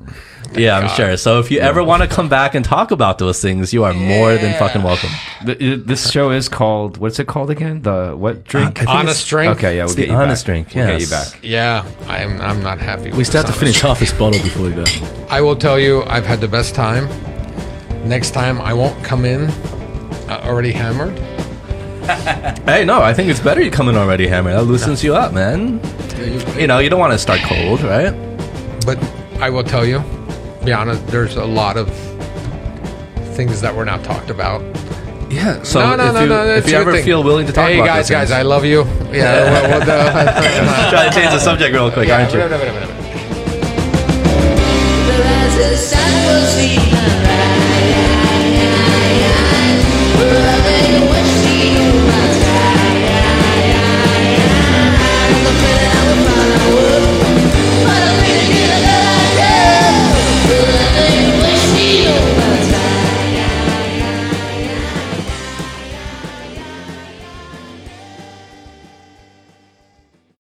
yeah, I'm God. sure. So if you ever want to come back and talk about those things, you are more than fucking welcome. Th- This show is called what's it called again? The what drink? Honest drink. okay, yeah, we'll It's get the you honest back. drink, We'll get you back. Yeah, I'm I'm not happy. We still have to finish honest half this bottle before we go. I will tell you, I've had the best time. Next time, I won't come in uh, already hammered. *laughs* Hey, no, I think it's better you come in already hammered. That loosens you up, man. You know, you don't want to start cold, right? But I will tell you, be honest, there's a lot of things that were not talked about. Yeah. So no, no, if no, you, no. if you ever thing. feel willing to talk hey, about guys, guys. I love you. Yeah. well, well, *laughs* Try to change the subject real quick, aren't you? the, whatever, whatever,